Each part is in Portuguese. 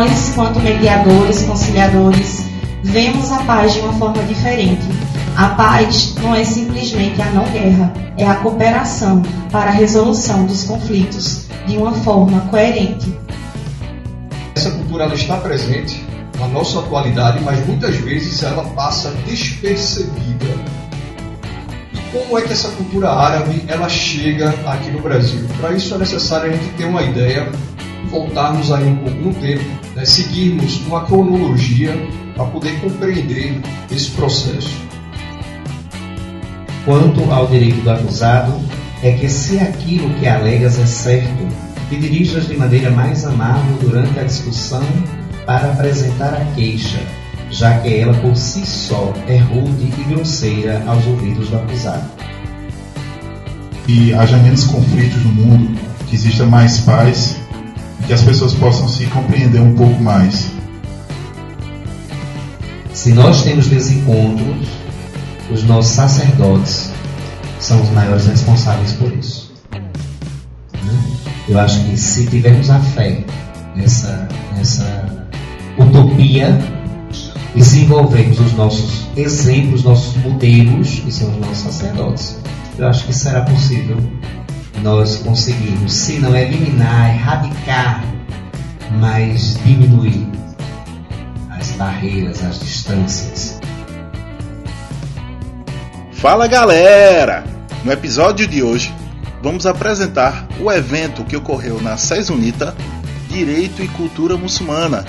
nós, quanto mediadores, conciliadores, vemos a paz de uma forma diferente. A paz não é simplesmente a não guerra, é a cooperação para a resolução dos conflitos de uma forma coerente. Essa cultura está presente na nossa atualidade, mas muitas vezes ela passa despercebida. E como é que essa cultura árabe ela chega aqui no Brasil? Para isso é necessário a gente ter uma ideia, voltarmos aí um pouco no tempo, né? seguirmos uma cronologia para poder compreender esse processo. Quanto ao direito do acusado, é que se aquilo que alegas é certo, te dirijas de maneira mais amável durante a discussão para apresentar a queixa, já que ela por si só é rude e grosseira aos ouvidos do acusado. Que haja menos conflitos no mundo, que exista mais paz e que as pessoas possam se compreender um pouco mais. Se nós temos desencontros, os nossos sacerdotes são os maiores responsáveis por isso. Eu acho que se tivermos a fé nessa, nessa utopia desenvolvermos os nossos exemplos, nossos modelos, que são os nossos sacerdotes, eu acho que será possível nós conseguirmos, se não eliminar, erradicar, mas diminuir as barreiras, as distâncias. Fala galera! No episódio de hoje vamos apresentar o evento que ocorreu na Unita Direito e Cultura Muçulmana,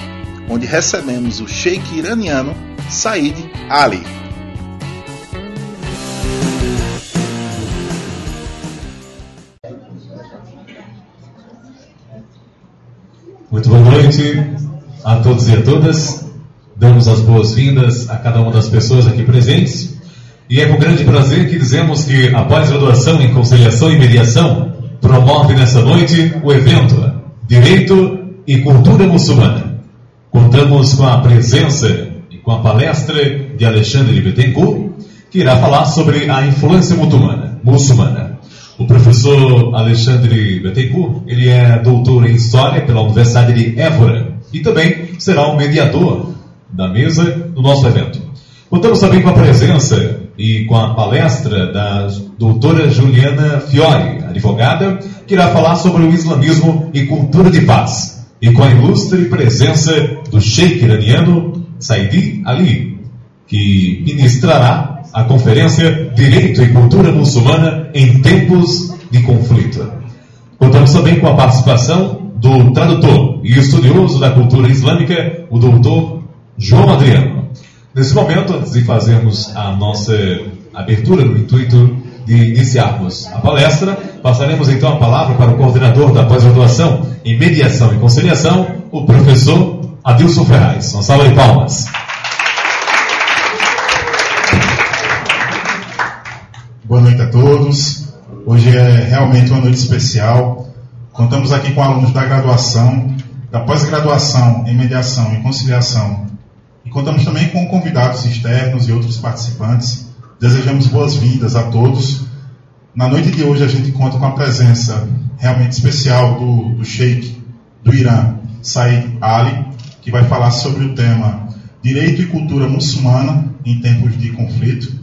onde recebemos o sheik iraniano Said Ali. Muito boa noite a todos e a todas. Damos as boas-vindas a cada uma das pessoas aqui presentes. E é com grande prazer que dizemos que a pós-graduação em conciliação e mediação promove nessa noite o evento Direito e Cultura Muçulmana. Contamos com a presença e com a palestra de Alexandre Bittencourt, que irá falar sobre a influência muçulmana. muçulmana. O professor Alexandre Bittencourt, ele é doutor em História pela Universidade de Évora e também será o mediador da mesa do nosso evento. Contamos também com a presença e com a palestra da doutora Juliana Fiore, advogada, que irá falar sobre o islamismo e cultura de paz, e com a ilustre presença do sheik iraniano Saidi Ali, que ministrará a conferência Direito e Cultura Muçulmana em Tempos de Conflito. Contamos também com a participação do tradutor e estudioso da cultura islâmica, o doutor João Adriano. Nesse momento, antes de fazermos a nossa abertura no intuito de iniciarmos a palestra, passaremos então a palavra para o coordenador da pós-graduação em mediação e conciliação, o professor Adilson Ferraz. Uma salva de palmas. Boa noite a todos. Hoje é realmente uma noite especial. Contamos aqui com alunos da graduação, da pós-graduação em mediação e conciliação e contamos também com convidados externos e outros participantes. Desejamos boas-vindas a todos. Na noite de hoje a gente conta com a presença realmente especial do, do Sheikh do Irã, Said Ali, que vai falar sobre o tema Direito e Cultura Muçulmana em Tempos de Conflito.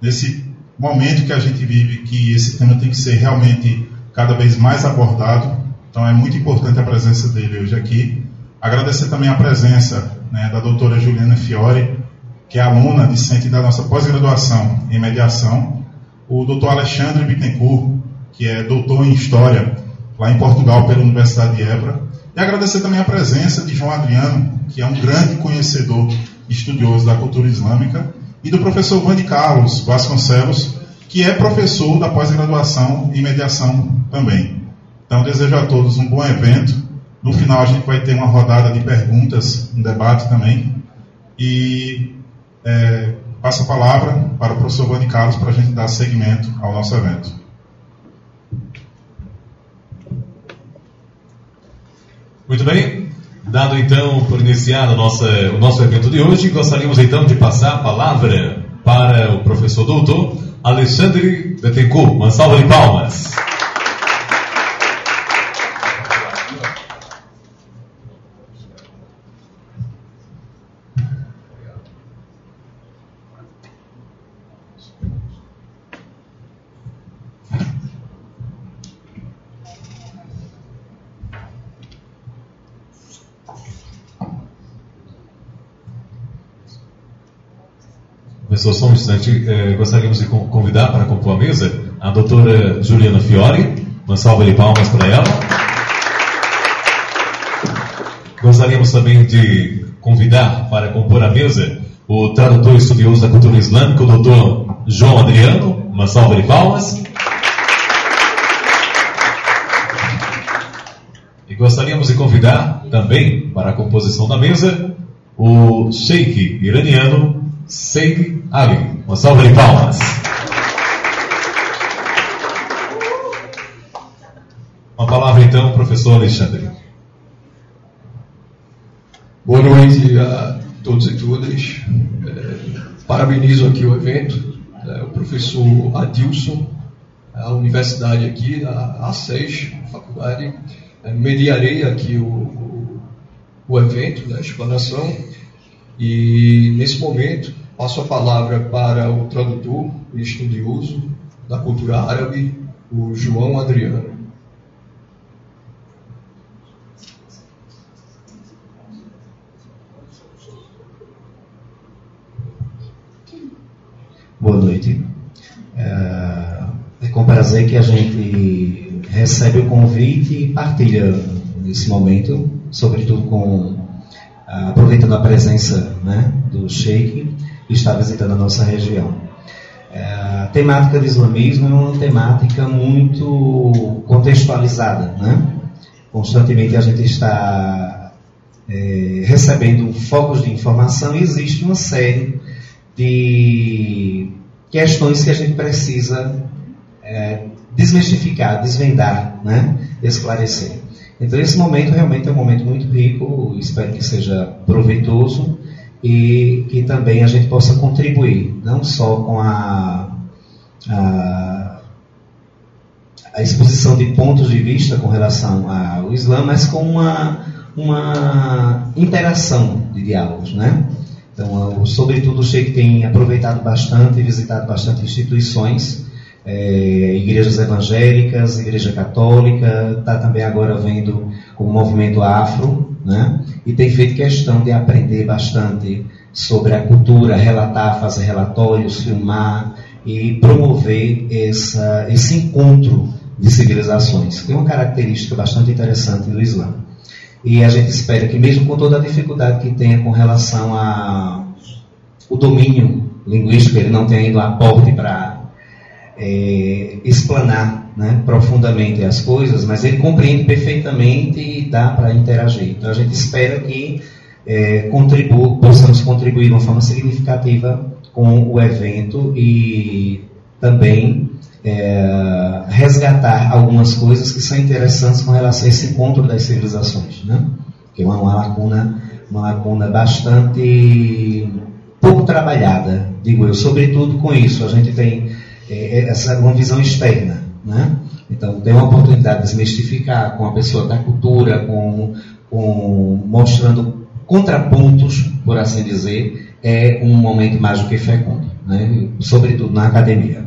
Nesse momento que a gente vive, que esse tema tem que ser realmente cada vez mais abordado. Então é muito importante a presença dele hoje aqui. Agradecer também a presença né, da doutora Juliana Fiore, que é aluna discente da nossa pós-graduação em mediação, o doutor Alexandre Bittencourt, que é doutor em História lá em Portugal pela Universidade de Évora, e agradecer também a presença de João Adriano, que é um grande conhecedor e estudioso da cultura islâmica, e do professor Vande Carlos Vasconcelos, que é professor da pós-graduação em mediação também. Então, desejo a todos um bom evento no final a gente vai ter uma rodada de perguntas, um debate também. E é, passo a palavra para o professor Vani Carlos para a gente dar seguimento ao nosso evento. Muito bem. Dado então por iniciado nossa, o nosso evento de hoje, gostaríamos então de passar a palavra para o professor doutor Alexandre Bettencourt. Uma salva de palmas. Só um instante. Eh, gostaríamos de convidar para compor a mesa a doutora Juliana Fiore. Uma salva de palmas para ela. Gostaríamos também de convidar para compor a mesa o tradutor estudioso da cultura islâmica, o doutor João Adriano. Uma salva de palmas. E gostaríamos de convidar também para a composição da mesa o sheik iraniano Seik Ali. Uma salva de palmas. Uma palavra então, professor Alexandre. Boa noite a todos e todas. É, parabenizo aqui o evento, é, o professor Adilson, a universidade aqui, a A6, a faculdade. É, mediarei aqui o, o, o evento, né, a explanação, e nesse momento passo a palavra para o tradutor e estudioso da cultura árabe, o João Adriano. Boa noite. É, é com prazer que a gente recebe o convite e partilha nesse momento, sobretudo com aproveitando a presença né, do Sheikh que está visitando a nossa região. É, a temática do islamismo é uma temática muito contextualizada. Né? Constantemente a gente está é, recebendo focos de informação e existe uma série de questões que a gente precisa é, desmistificar, desvendar, né? esclarecer. Então, esse momento realmente é um momento muito rico, espero que seja proveitoso e que também a gente possa contribuir, não só com a, a, a exposição de pontos de vista com relação ao Islã, mas com uma, uma interação de diálogos, né? Então, sobretudo, o Sheik tem aproveitado bastante visitado bastante instituições, é, igrejas evangélicas, igreja católica, está também agora vendo o movimento afro, né? E tem feito questão de aprender bastante sobre a cultura, relatar, fazer relatórios, filmar e promover essa, esse encontro de civilizações, que é uma característica bastante interessante do Islã. E a gente espera que, mesmo com toda a dificuldade que tenha com relação ao domínio linguístico, ele não tenha ido aporte para é, explanar né, profundamente as coisas, mas ele compreende perfeitamente e dá para interagir. Então a gente espera que é, contribu possamos contribuir de uma forma significativa com o evento e também é, resgatar algumas coisas que são interessantes com relação a esse encontro das civilizações, né? que é uma, uma lacuna, uma lacuna bastante pouco trabalhada, digo eu, sobretudo com isso. A gente tem é, essa uma visão externa, né? Então, tem uma oportunidade de desmistificar com a pessoa da cultura, com, com mostrando contrapontos, por assim dizer, é um momento mais do que fecundo, né? sobretudo na academia.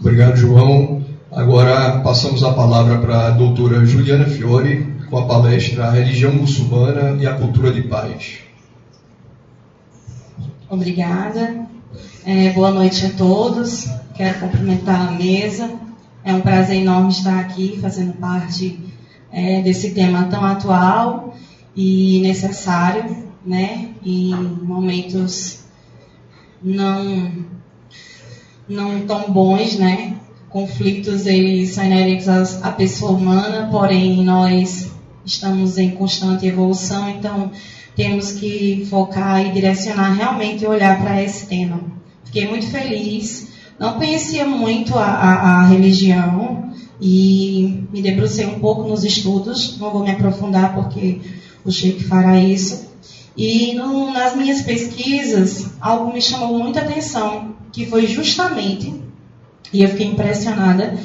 Obrigado, João. Agora passamos a palavra para a doutora Juliana Fiore com a palestra Religião Muçulmana e a Cultura de Paz. Obrigada. É, boa noite a todos. Quero cumprimentar a mesa. É um prazer enorme estar aqui fazendo parte é, desse tema tão atual e necessário, né? Em momentos não não tão bons, né? Conflitos eles são inerentes à pessoa humana, porém nós estamos em constante evolução, então temos que focar e direcionar realmente e olhar para esse tema. Fiquei muito feliz. Não conhecia muito a, a, a, religião e me debrucei um pouco nos estudos. Não vou me aprofundar porque o Sheik fará isso. E no, nas minhas pesquisas, algo me chamou muita atenção, que foi justamente, e eu fiquei impressionada,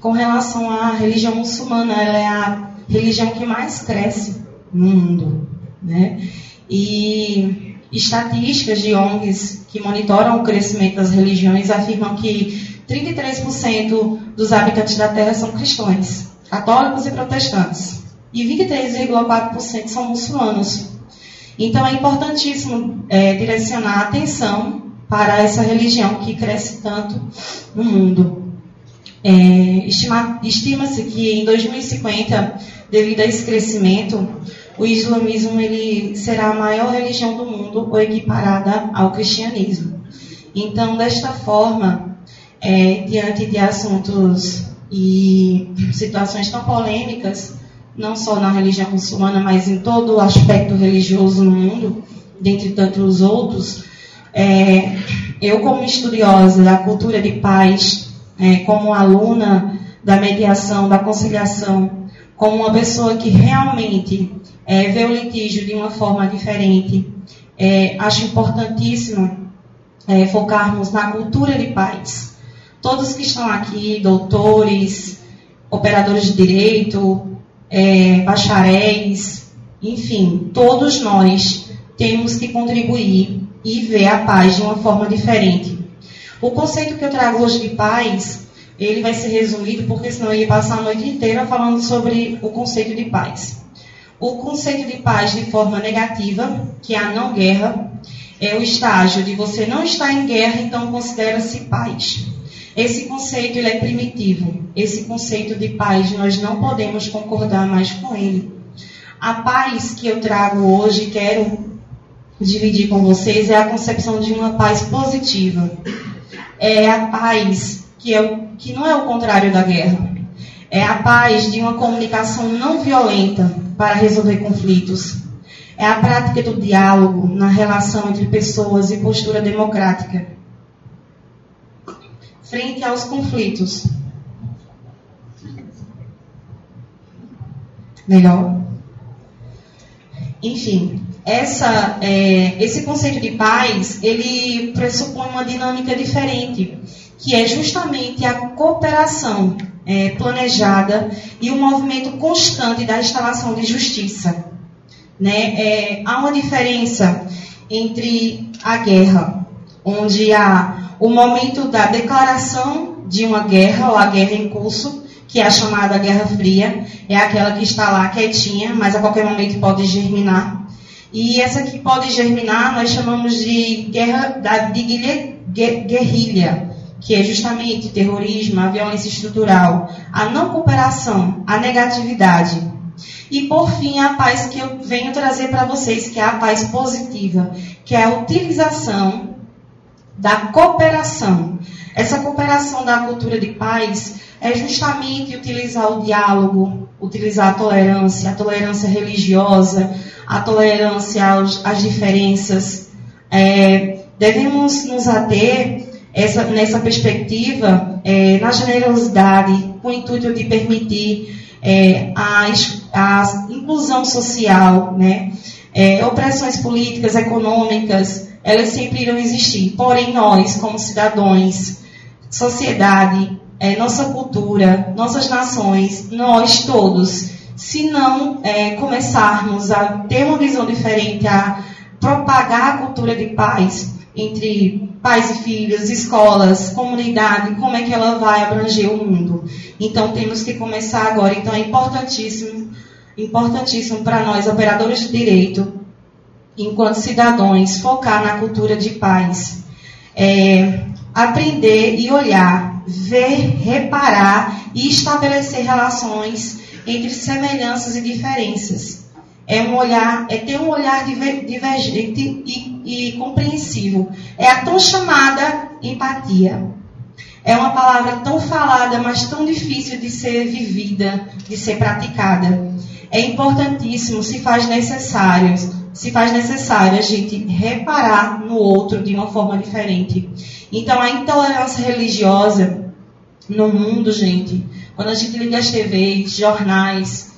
com relação à religião muçulmana. Ela é a religião que mais cresce no mundo. Né? E estatísticas de ONGs que monitoram o crescimento das religiões afirmam que 33% dos habitantes da Terra são cristãos, católicos e protestantes. e 23,4% são muçulmanos. Então é importantíssimo é, direcionar a atenção para essa religião que cresce tanto no mundo. É, Estima-se que em 2050, devido a esse crescimento, o islamismo ele será a maior religião do mundo ou equiparada ao cristianismo. Então, desta forma, é, diante de assuntos e situações tão polêmicas, não só na religião muçulmana, mas em todo o aspecto religioso no mundo, dentre tantos outros, é, eu como estudiosa da cultura de paz, é, como aluna da mediação, da conciliação, como uma pessoa que realmente é, vê o litígio de uma forma diferente, é, acho importantíssimo é, focarmos na cultura de paz. Todos que estão aqui, doutores, operadores de direito, é, bacharéis, enfim, todos nós temos que contribuir e ver a paz de uma forma diferente. O conceito que eu trago hoje de paz, ele vai ser resumido, porque senão eu ia passar a noite inteira falando sobre o conceito de paz. O conceito de paz de forma negativa, que é a não guerra, é o estágio de você não estar em guerra, então considera-se paz. Esse conceito ele é primitivo. Esse conceito de paz nós não podemos concordar mais com ele. A paz que eu trago hoje, quero dividir com vocês, é a concepção de uma paz positiva. É a paz que, é o, que não é o contrário da guerra. É a paz de uma comunicação não violenta para resolver conflitos. É a prática do diálogo na relação entre pessoas e postura democrática frente aos conflitos. Melhor? Enfim, essa, é, esse conceito de paz, ele pressupõe uma dinâmica diferente, que é justamente a cooperação é, planejada e o movimento constante da instalação de justiça. Né? É, há uma diferença entre a guerra, onde há o momento da declaração de uma guerra ou a guerra em curso, que é a chamada Guerra Fria, é aquela que está lá quietinha, mas a qualquer momento pode germinar. E essa que pode germinar nós chamamos de guerra da, de guerrilha, que é justamente terrorismo, a violência estrutural, a não cooperação, a negatividade. E por fim, a paz que eu venho trazer para vocês, que é a paz positiva, que é a utilização da cooperação. Essa cooperação da cultura de paz é justamente utilizar o diálogo, utilizar a tolerância, a tolerância religiosa, a tolerância às diferenças. É, devemos nos ater essa, nessa perspectiva é, na generosidade, com o intuito de permitir é, a, a, inclusão social, né? É, opressões políticas, econômicas, elas sempre irão existir. Porém, nós, como cidadãos, sociedade, é, nossa cultura, nossas nações, nós todos, se não é, começarmos a ter uma visão diferente, a propagar a cultura de paz entre pais e filhos, escolas, comunidade, como é que ela vai abranger o mundo. Então temos que começar agora. Então é importantíssimo, importantíssimo para nós, operadores de direito, enquanto cidadãos, focar na cultura de paz. É, aprender e olhar, ver, reparar e estabelecer relações entre semelhanças e diferenças. É um olhar, é ter um olhar divergente e, e compreensivo. É a tão chamada empatia. É uma palavra tão falada, mas tão difícil de ser vivida, de ser praticada. É importantíssimo, se faz necessário, se faz necessário a gente reparar no outro de uma forma diferente. Então, a intolerância religiosa no mundo, gente, quando a gente liga as TVs, jornais,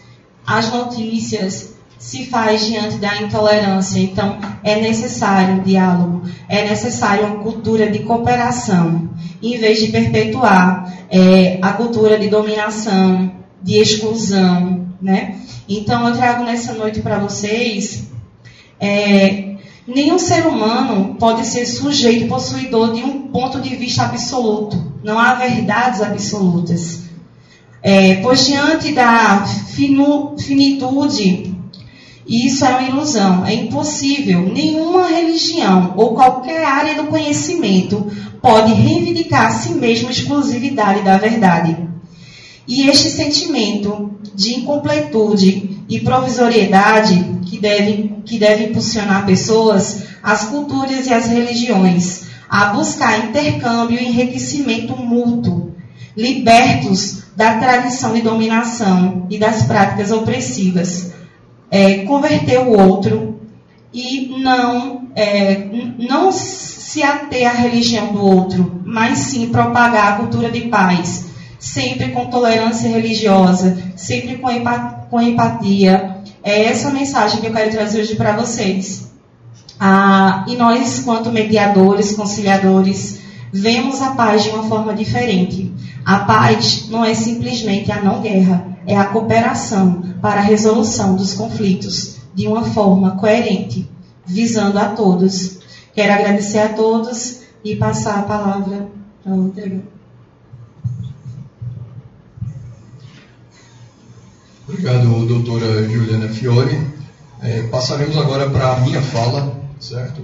as notícias, se faz diante da intolerância. Então, é necessário um diálogo, é necessário uma cultura de cooperação, em vez de perpetuar é, a cultura de dominação, de exclusão, né? Então, eu trago nessa noite para vocês é, nenhum ser humano pode ser sujeito possuidor de um ponto de vista absoluto. Não há verdades absolutas. É, pois diante da finu, finitude, isso é uma ilusão, é impossível. Nenhuma religião ou qualquer área do conhecimento pode reivindicar a si mesma exclusividade da verdade. E este sentimento de incompletude e provisoriedade que deve, que deve impulsionar pessoas, as culturas e as religiões a buscar intercâmbio e enriquecimento mútuo, libertos da tradição de dominação e das práticas opressivas. É, converter o outro e não, é, não se ater à religião do outro, mas sim propagar a cultura de paz, sempre com tolerância religiosa, sempre com, com empatia. É essa mensagem que eu quero trazer hoje para vocês. Ah, e nós, quanto mediadores, conciliadores, vemos a paz de uma forma diferente. A paz não é simplesmente a não guerra, é a cooperação para a resolução dos conflitos de uma forma coerente, visando a todos. Quero agradecer a todos e passar a palavra para o Rodrigo. Obrigado, doutora Juliana Fiore. É, passaremos agora para a minha fala certo?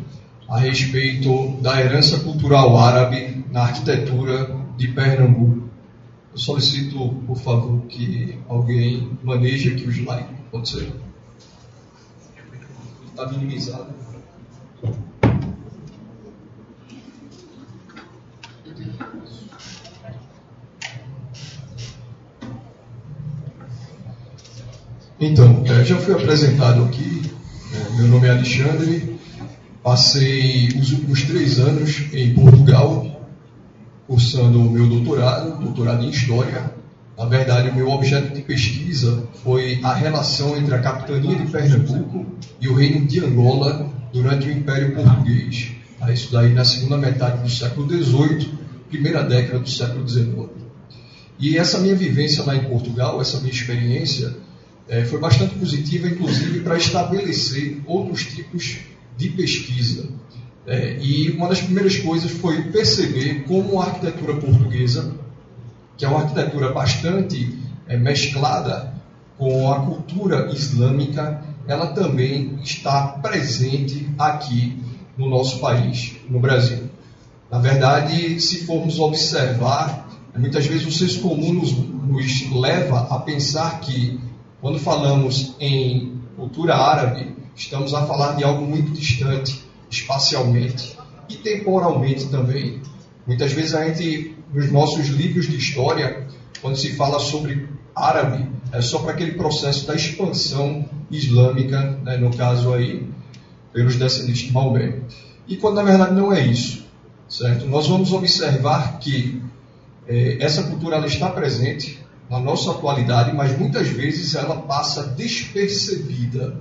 A respeito da herança cultural árabe na arquitetura de Pernambuco. Eu solicito, por favor, que alguém maneje aqui o slide. Pode ser? Está minimizado. Então, é, já fui apresentado aqui. É, meu nome é Alexandre, Passei os últimos três anos em Portugal, cursando o meu doutorado, doutorado em História. Na verdade, o meu objeto de pesquisa foi a relação entre a capitania de Pernambuco e o reino de Angola durante o Império Português. Isso daí na segunda metade do século XVIII, primeira década do século XIX. E essa minha vivência lá em Portugal, essa minha experiência, é, foi bastante positiva, inclusive, para estabelecer outros tipos de pesquisa. É, e uma das primeiras coisas foi perceber como a arquitetura portuguesa, que é uma arquitetura bastante é, mesclada com a cultura islâmica, ela também está presente aqui no nosso país, no Brasil. Na verdade, se formos observar, muitas vezes o senso comum nos, nos leva a pensar que, quando falamos em cultura árabe, Estamos a falar de algo muito distante, espacialmente e temporalmente também. Muitas vezes a gente, nos nossos livros de história, quando se fala sobre árabe, é só para aquele processo da expansão islâmica, né, no caso aí, pelos descendentes de Maomé. E quando na verdade não é isso, certo? Nós vamos observar que é, essa cultura ela está presente na nossa atualidade, mas muitas vezes ela passa despercebida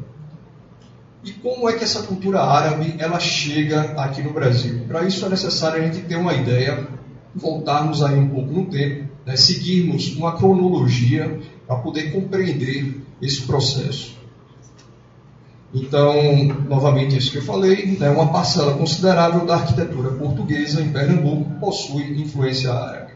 e como é que essa cultura árabe ela chega aqui no Brasil? Para isso é necessário a gente ter uma ideia, voltarmos aí um pouco no tempo, né, seguirmos uma cronologia para poder compreender esse processo. Então, novamente, isso que eu falei, né, uma parcela considerável da arquitetura portuguesa em Pernambuco possui influência árabe.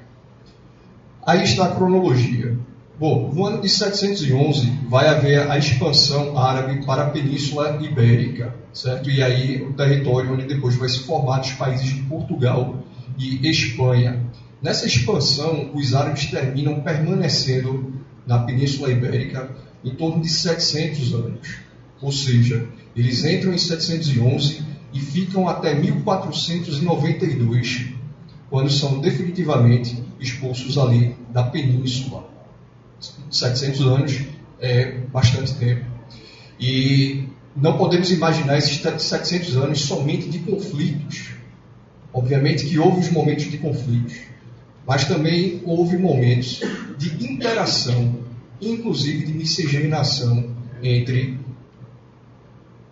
Aí está a cronologia. Bom, no ano de 711 vai haver a expansão árabe para a Península Ibérica, certo? E aí o território onde depois vai se formar os países de Portugal e Espanha. Nessa expansão, os árabes terminam permanecendo na Península Ibérica em torno de 700 anos. Ou seja, eles entram em 711 e ficam até 1492, quando são definitivamente expulsos ali da península. 700 anos é bastante tempo. E não podemos imaginar esses 700 anos somente de conflitos. Obviamente que houve os momentos de conflitos, mas também houve momentos de interação, inclusive de miscigenação entre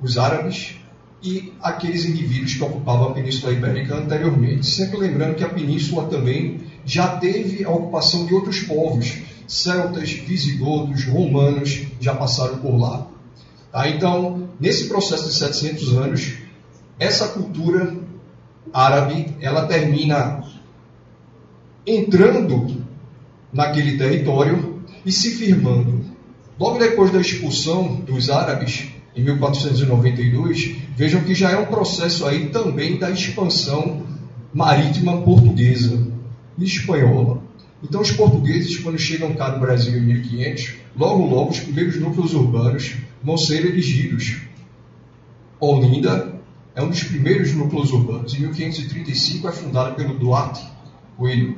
os árabes e aqueles indivíduos que ocupavam a Península Ibérica anteriormente. Sempre lembrando que a península também já teve a ocupação de outros povos, celtas, visigodos, romanos já passaram por lá. Tá? Então, nesse processo de 700 anos, essa cultura árabe ela termina entrando naquele território e se firmando. Logo depois da expulsão dos árabes, em 1492, vejam que já é um processo aí também da expansão marítima portuguesa e espanhola. Então, os portugueses, quando chegam cá no Brasil em 1500, logo, logo, os primeiros núcleos urbanos vão ser erigidos. Olinda é um dos primeiros núcleos urbanos. Em 1535 é fundada pelo Duarte Coelho.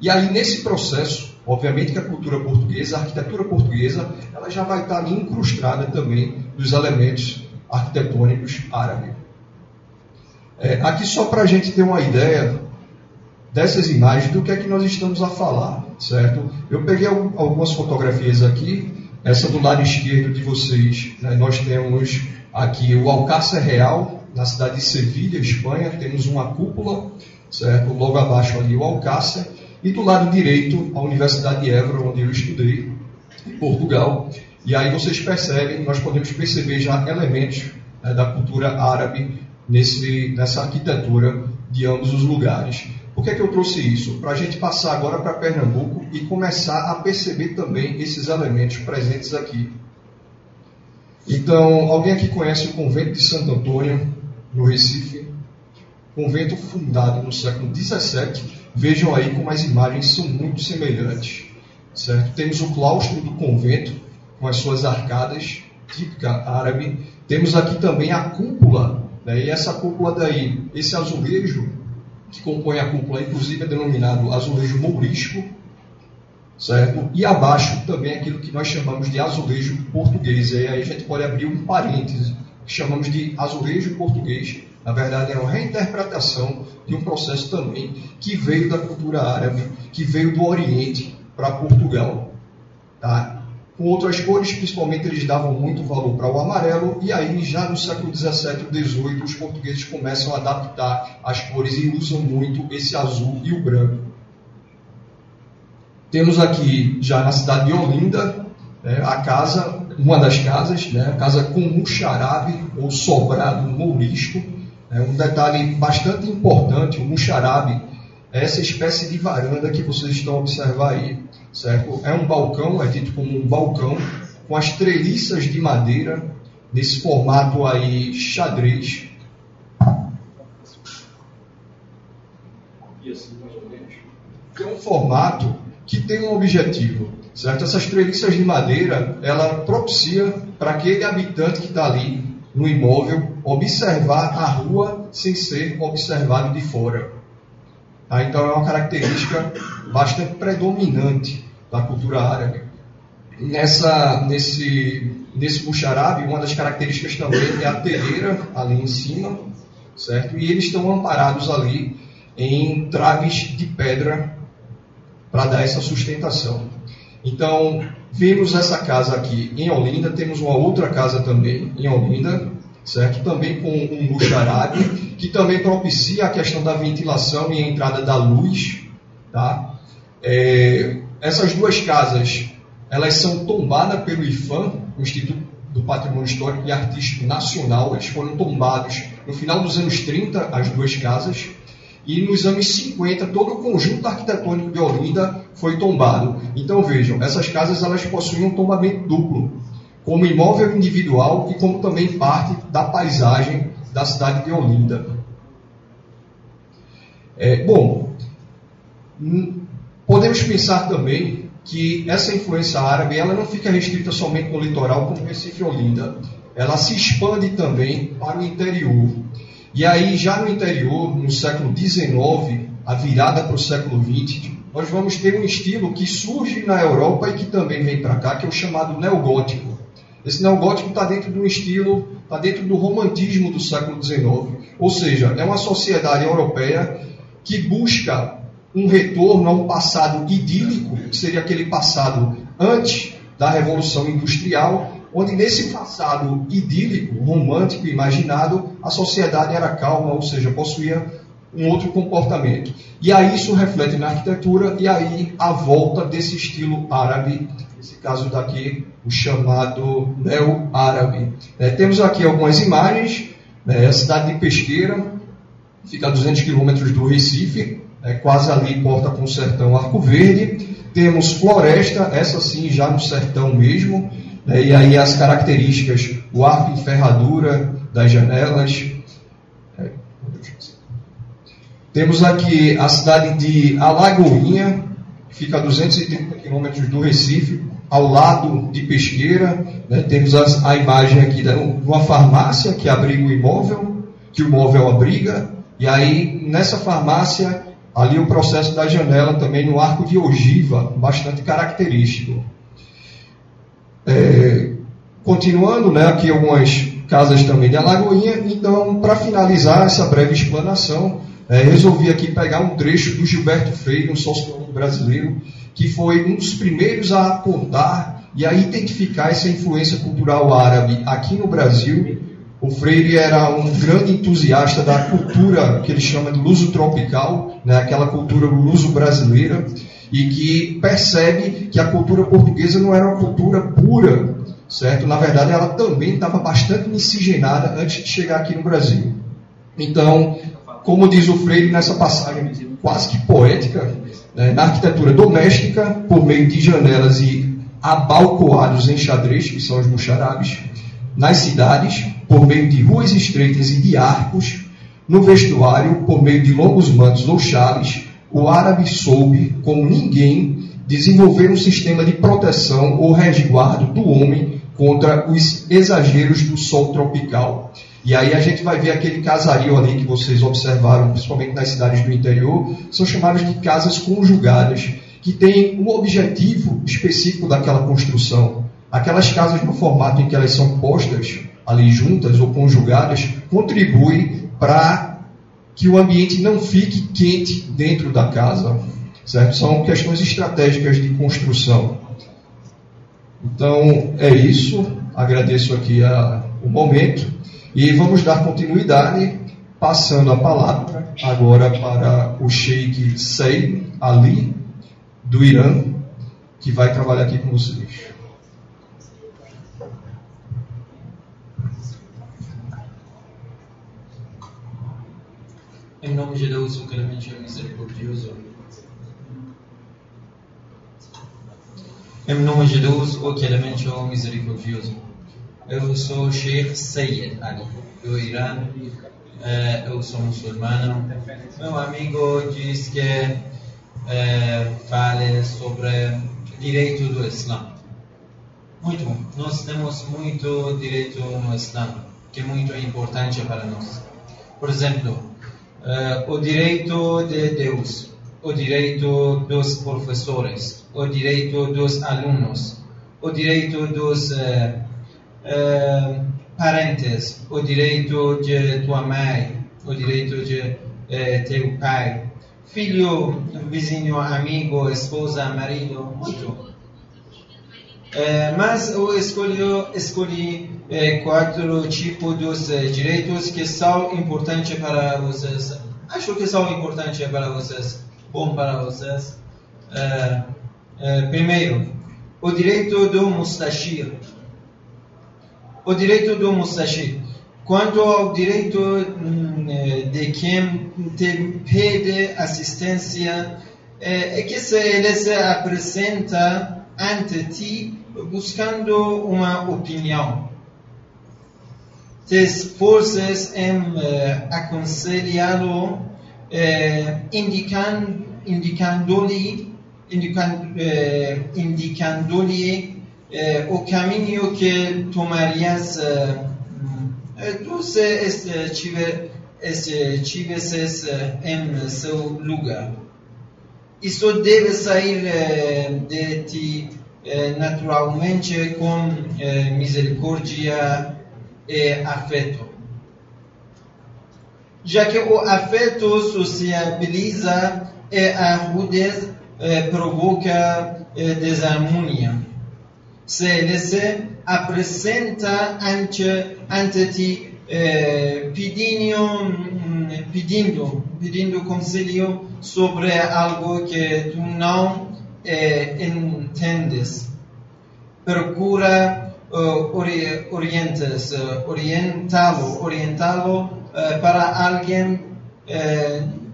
E aí, nesse processo, obviamente que a cultura portuguesa, a arquitetura portuguesa, ela já vai estar incrustada também dos elementos arquitetônicos árabes. É, aqui só para a gente ter uma ideia dessas imagens do que é que nós estamos a falar, certo? Eu peguei algumas fotografias aqui, essa do lado esquerdo de vocês, né, nós temos aqui o Alcácer Real, na cidade de Sevilha, Espanha, temos uma cúpula, certo? Logo abaixo ali o Alcácer, e do lado direito a Universidade de Évora, onde eu estudei, em Portugal. E aí vocês percebem, nós podemos perceber já elementos né, da cultura árabe nesse, nessa arquitetura de ambos os lugares. Por que, é que eu trouxe isso? Para a gente passar agora para Pernambuco e começar a perceber também esses elementos presentes aqui. Então, alguém aqui conhece o convento de Santo Antônio, no Recife? Convento fundado no século XVII. Vejam aí como as imagens são muito semelhantes. Certo? Temos o claustro do convento, com as suas arcadas, típica árabe. Temos aqui também a cúpula, né? e essa cúpula daí, esse azulejo que compõe a cúpula, inclusive é denominado azulejo mourisco, certo? E abaixo também aquilo que nós chamamos de azulejo português. E aí a gente pode abrir um parêntese, que chamamos de azulejo português. Na verdade, é uma reinterpretação de um processo também que veio da cultura árabe, que veio do Oriente para Portugal. Tá? Com outras cores, principalmente, eles davam muito valor para o amarelo, e aí já no século XVII e XVIII os portugueses começam a adaptar as cores e usam muito esse azul e o branco. Temos aqui, já na cidade de Olinda, né, a casa, uma das casas, né, a casa com muxarabe ou sobrado mourisco. Né, um detalhe bastante importante, o muxarabe é essa espécie de varanda que vocês estão a observar aí, certo? É um balcão, é dito como um balcão, com as treliças de madeira, nesse formato aí xadrez. Assim, mais ou menos. É um formato que tem um objetivo, certo? Essas treliças de madeira, ela propicia para aquele habitante que está ali no imóvel observar a rua sem ser observado de fora. Tá? Então é uma característica bastante predominante da cultura árabe. Nessa, nesse, nesse buxarabe, uma das características também é a telheira ali em cima, certo? E eles estão amparados ali em traves de pedra para dar essa sustentação. Então, vimos essa casa aqui em Olinda, temos uma outra casa também em Olinda, certo? Também com um buxarabe, que também propicia a questão da ventilação e a entrada da luz, tá? É, essas duas casas, elas são tombadas pelo IFAM, o Instituto do Patrimônio Histórico e Artístico Nacional, eles foram tombados no final dos anos 30, as duas casas, e nos anos 50 todo o conjunto arquitetônico de Olinda foi tombado. Então vejam, essas casas elas possuíam um tombamento duplo, como imóvel individual e como também parte da paisagem da cidade de Olinda. É, bom, podemos pensar também que essa influência árabe ela não fica restrita somente no litoral como Recife e Olinda. Ela se expande também para o interior. E aí, já no interior, no século XIX, a virada para o século XX, nós vamos ter um estilo que surge na Europa e que também vem para cá, que é o chamado neogótico. Esse neogótico está dentro de um estilo, está dentro do romantismo do século XIX. Ou seja, é uma sociedade europeia que busca um retorno a um passado idílico, que seria aquele passado antes da Revolução Industrial, onde nesse passado idílico, romântico, imaginado, a sociedade era calma, ou seja, possuía um outro comportamento. E aí isso reflete na arquitetura e aí a volta desse estilo árabe, nesse caso daqui, o chamado neo-árabe. É, temos aqui algumas imagens, né, a cidade de Pesqueira, fica a 200 quilômetros do Recife, é, quase ali porta com o sertão Arco Verde. Temos floresta, essa sim já no sertão mesmo, né, e aí as características, o arco em ferradura das janelas. É, temos aqui a cidade de Alagoinha, que fica a 230 quilômetros do Recife, ao lado de Pesqueira. Né, temos as, a imagem aqui de uma farmácia que abriga o imóvel, que o imóvel abriga, e aí nessa farmácia, ali o processo da janela também no arco de ogiva, bastante característico. É, continuando, né, aqui algumas casas também de Alagoinha. Então, para finalizar essa breve explanação, é, resolvi aqui pegar um trecho do Gilberto Freire, um sociólogo brasileiro, que foi um dos primeiros a apontar e a identificar essa influência cultural árabe aqui no Brasil. O Freire era um grande entusiasta da cultura que ele chama de luso tropical, né, aquela cultura luso brasileira, e que percebe que a cultura portuguesa não era uma cultura pura, certo? Na verdade, ela também estava bastante miscigenada antes de chegar aqui no Brasil. Então, como diz o Freire nessa passagem quase que poética, né, na arquitetura doméstica, por meio de janelas e abalcoados em xadrez, que são os muxarabes, nas cidades, por meio de ruas estreitas e de arcos, no vestuário, por meio de longos mantos ou chaves, o árabe soube, como ninguém, desenvolver um sistema de proteção ou resguardo do homem contra os exageros do sol tropical. E aí a gente vai ver aquele casario ali que vocês observaram, principalmente nas cidades do interior, são chamadas de casas conjugadas, que têm um objetivo específico daquela construção. Aquelas casas no formato em que elas são postas ali juntas ou conjugadas contribuem para que o ambiente não fique quente dentro da casa, certo? São questões estratégicas de construção. Então é isso. Agradeço aqui a, o momento e vamos dar continuidade, passando a palavra agora para o Sheikh Said Ali do Irã, que vai trabalhar aqui com vocês. Em nome de Deus, o clemente e misericordioso. Em nome de Deus, o clemente e misericordioso. Eu sou Sheikh Sayed Ali, do Irã. É, eu sou muçulmano. Meu amigo diz que é, fale sobre direito do Islã. Muito bom. Nós temos muito direito no Islã, que é muito importante para nós. Por exemplo, uh, o direito de Deus, o direito dos professores, o direito dos alunos, o direito dos uh, uh, parentes, o direito de tua mãe, o direito de teu pai, filho, vizinho, amigo, esposa, marido, muito. mas eu escolhi, escolhi é, quatro tipos dos é, direitos que são importantes para vocês. Acho que são importantes para vocês, bom para vocês. É, primeiro, o direito do mustashir. O direito do mustashir. Quanto ao direito de quem te pede assistência, é que se ele se apresenta ante ti buscando uma opinião te esforces em uh, aconselhá-lo, uh, indican, indicando-lhe indican, uh, indicando o caminho que tomarias tu se estivesses em seu lugar. Isso deve sair de ti naturalmente com misericórdia e afeto. Já que o afeto sociabiliza e a rudez provoca desarmonia. Se ele se apresenta ante, ante eh, pedindo, pedindo, pedindo conselho sobre algo que tu não eh, entendes. Procura uh, orientes, uh, orientá-lo, orientá-lo uh, para alguém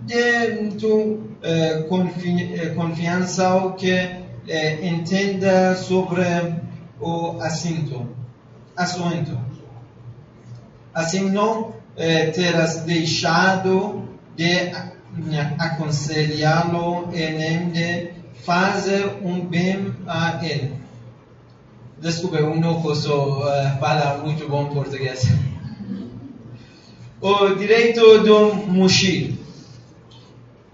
de tu eh, confi eh, confiança que eh, entenda sobre o assunto. assunto. Assim não eh, terás deixado de aconselhá-lo e nem de fazer um bem a ele. Desculpa, eu não posso uh, falar muito bom português. O direito do mushir.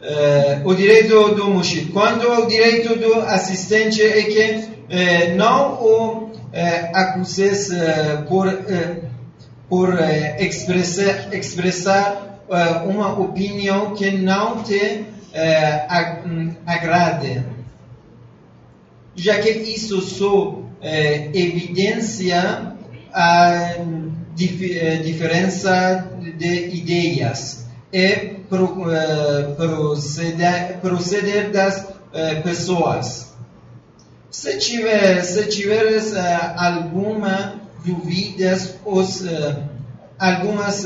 Uh, o direito do mushir. Quando o direito do assistente é que uh, não o acuses por, por expressar, expressar uma opinião que não te agrade. Já que isso só evidencia a dif diferença de ideias e pro, proceder, proceder das pessoas. Se, tiver, se tiveres alguma dúvidas os, algumas,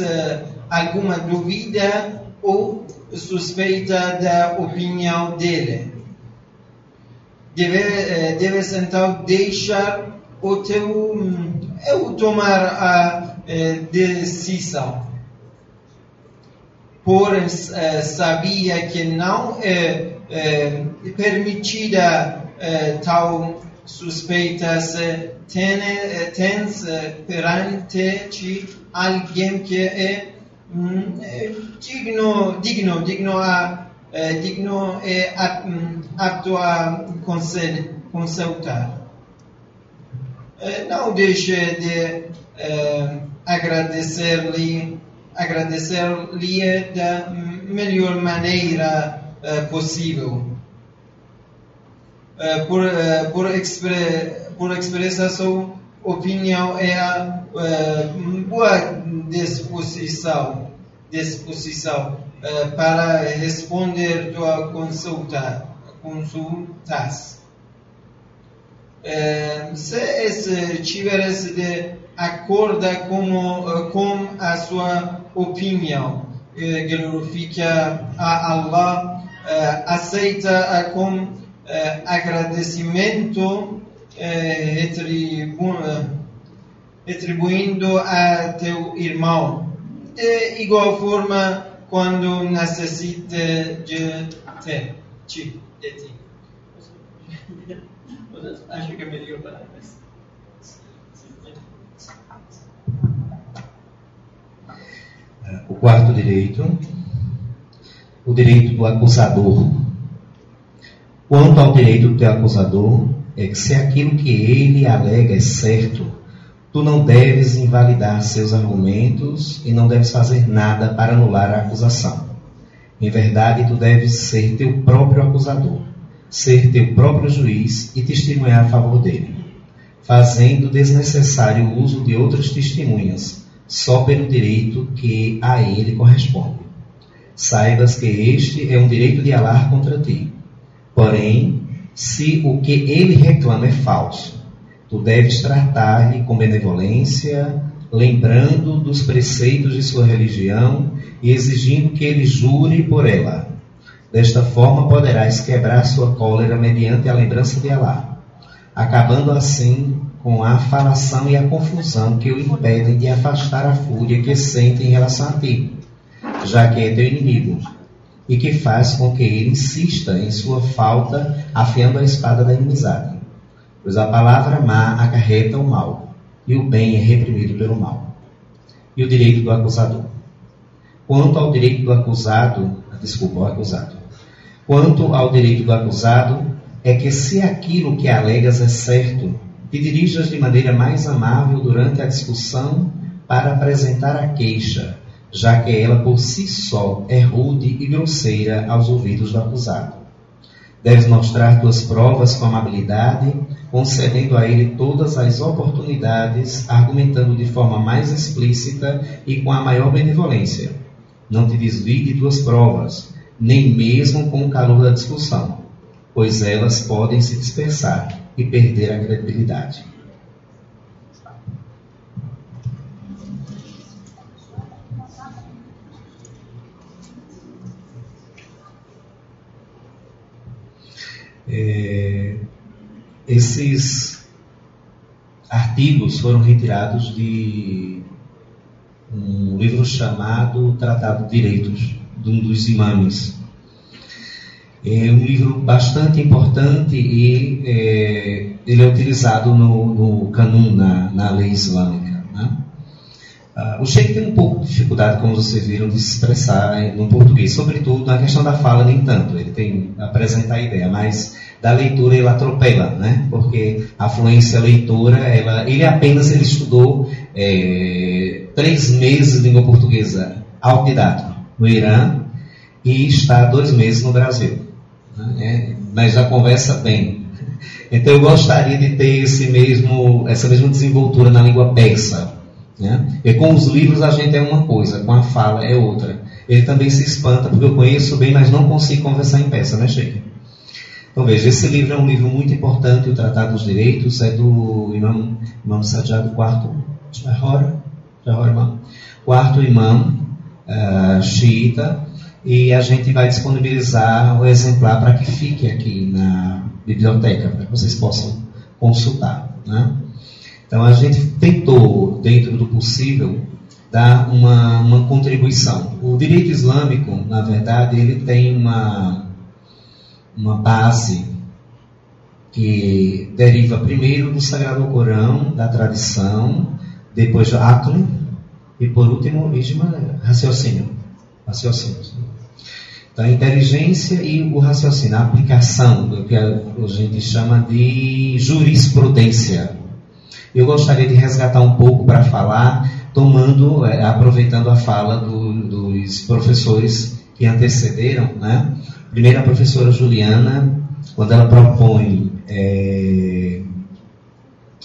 alguma dúvida ou suspeita da opinião dele, deve, deves então deixar o teu eu tomar a decisão. Porém sabia que não é, permitida tal suspeita se tens perante ti alguém que é, é digno, digno, digno a digno e apto a consultar. Não deixe de agradecer-lhe agradecer-lhe da melhor maneira uh, possível. Uh, por, por, expre por expressar sua opinião e a boa disposição, disposição para responder tua consulta, consultas. se tiveres de acorda com, com a sua opinião, glorifica a Allah, aceita com agradecimento, retribuindo a teu irmão. De igual forma, quando necessita de ti. De ti. Acho que é melhor para O quarto direito, o direito do acusador. Quanto ao direito do acusador, é que se aquilo que ele alega é certo, tu não deves invalidar seus argumentos e não deves fazer nada para anular a acusação. Em verdade, tu deves ser teu próprio acusador, ser teu próprio juiz e testemunhar a favor dele, fazendo desnecessário o uso de outras testemunhas só pelo direito que a ele corresponde. Saibas que este é um direito de alar contra ti. Porém, se o que ele reclama é falso, tu deves tratar-lhe com benevolência, lembrando dos preceitos de sua religião e exigindo que ele jure por ela. Desta forma poderás quebrar sua cólera mediante a lembrança de Alá, acabando assim com a falação e a confusão que o impedem de afastar a fúria que sente em relação a ti, já que é teu inimigo, e que faz com que ele insista em sua falta, afiando a espada da inimizade. Pois a palavra má acarreta o mal, e o bem é reprimido pelo mal. E o direito do acusador. Quanto ao direito do acusado, desculpa, o acusado. Quanto ao direito do acusado, é que se aquilo que alegas é certo, te dirijas de maneira mais amável durante a discussão para apresentar a queixa, já que ela por si só é rude e grosseira aos ouvidos do acusado. Deves mostrar tuas provas com amabilidade, concedendo a ele todas as oportunidades, argumentando de forma mais explícita e com a maior benevolência. Não te desvie de tuas provas, nem mesmo com o calor da discussão, pois elas podem se dispersar e perder a credibilidade. É, esses artigos foram retirados de um livro chamado Tratado de Direitos, de um dos imames. É um livro bastante importante e é, ele é utilizado no, no canun, na, na lei islâmica. Né? Ah, o Sheikh tem um pouco de dificuldade, como vocês viram, de se expressar no português, sobretudo na questão da fala, nem tanto. Ele tem apresentar a ideia, mas da leitura ele atropela, né? Porque a fluência leitora, ela, ele apenas ele estudou é, três meses de língua portuguesa autodidático no Irã e está dois meses no Brasil. Né? É, mas já conversa bem. Então eu gostaria de ter esse mesmo, essa mesma desenvoltura na língua persa. Né? E com os livros a gente é uma coisa, com a fala é outra. Ele também se espanta porque eu conheço bem, mas não consigo conversar em persa, né, Sheikh? Então veja, esse livro é um livro muito importante, o Tratado dos Direitos, é do Imam, imam Sajjad, quarto, Jahora quarto imam uh, xiita, e a gente vai disponibilizar o exemplar para que fique aqui na biblioteca, para que vocês possam consultar. Né? Então a gente tentou, dentro do possível, dar uma, uma contribuição. O direito islâmico, na verdade, ele tem uma uma base que deriva primeiro do Sagrado Corão, da tradição, depois do Akli e por último Ijma, raciocínio. raciocínio. Então a inteligência e o raciocínio, a aplicação do que a gente chama de jurisprudência. Eu gostaria de resgatar um pouco para falar, tomando, é, aproveitando a fala do, dos professores que antecederam, né? Primeiro, a professora Juliana, quando ela propõe é,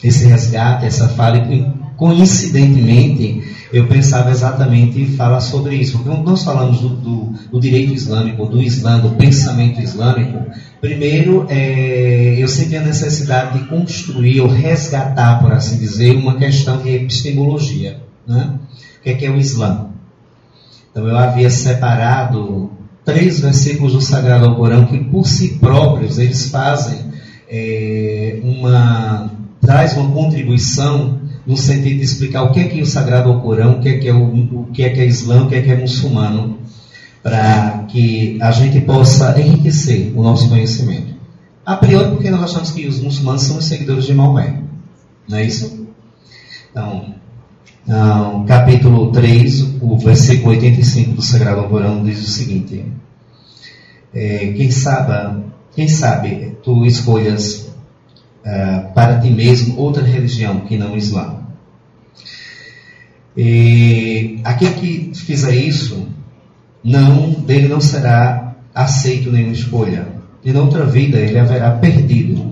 esse resgate, essa fala, e coincidentemente, eu pensava exatamente em falar sobre isso, porque nós falamos do, do, do direito islâmico, do Islã, do pensamento islâmico, primeiro é, eu senti a necessidade de construir ou resgatar, por assim dizer, uma questão de epistemologia. Né? O que é, que é o Islã? Então eu havia separado três versículos do Sagrado Alcorão que por si próprios eles fazem é, uma traz uma contribuição no sentido de explicar o que é que é o Sagrado Alcorão, o que é que é o, o que é que é Islã, o que é que é muçulmano, para que a gente possa enriquecer o nosso conhecimento. A priori, porque nós achamos que os muçulmanos são os seguidores de Maomé, não é isso? Então, no capítulo 3, o versículo 85 do Sagrado Alcorão diz o seguinte: é, quem sabe, quem sabe tu escolhas uh, para ti mesmo outra religião que não o Islã. E aquele que fizer isso, não dele não será aceito nenhuma escolha. E na outra vida ele haverá perdido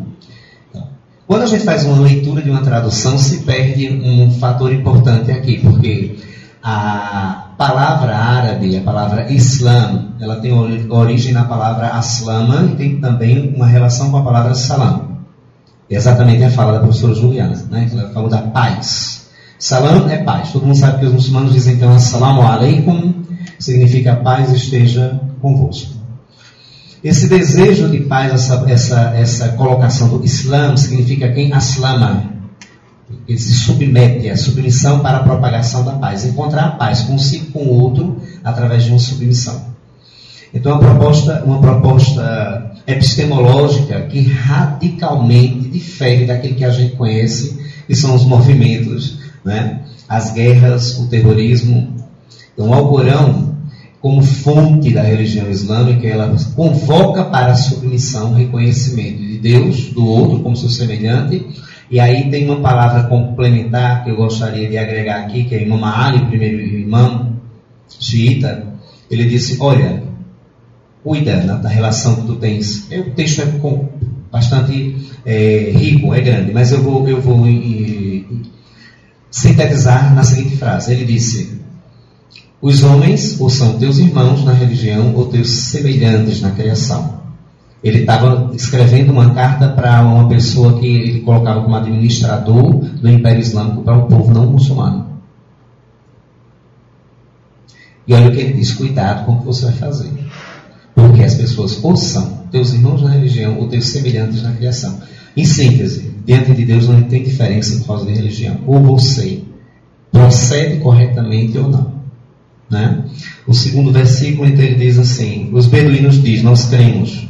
quando a gente faz uma leitura de uma tradução, se perde um fator importante aqui, porque a palavra árabe, a palavra Islam, ela tem origem na palavra aslama e tem também uma relação com a palavra salam. Exatamente a fala da professora Juliana, né? ela falou da paz. Salam é paz. Todo mundo sabe que os muçulmanos dizem então assalamu alaikum, significa paz esteja convosco. Esse desejo de paz, essa, essa, essa colocação do Islã, significa quem aslama. Ele se submete, a submissão para a propagação da paz. Encontrar a paz consigo com o outro através de uma submissão. Então, uma proposta, uma proposta epistemológica que radicalmente difere daquilo que a gente conhece, que são os movimentos, né? as guerras, o terrorismo. Então, o Alcorão como fonte da religião islâmica, ela convoca para a submissão, reconhecimento de Deus, do outro como seu semelhante. E aí tem uma palavra complementar que eu gostaria de agregar aqui, que é Imam Ali, primeiro imã xiita. Ele disse: Olha, cuida da relação que tu tens. O texto é bastante é, rico, é grande, mas eu vou, eu vou e, e, sintetizar na seguinte frase. Ele disse: os homens ou são teus irmãos na religião ou teus semelhantes na criação. Ele estava escrevendo uma carta para uma pessoa que ele colocava como administrador do Império Islâmico para o povo não muçulmano. E olha o que ele diz: cuidado com o que você vai fazer. Porque as pessoas ou são teus irmãos na religião ou teus semelhantes na criação. Em síntese, diante de Deus não tem diferença por causa de religião. Ou você procede corretamente ou não. Né? O segundo versículo ele diz assim: Os beduínos dizem, nós cremos.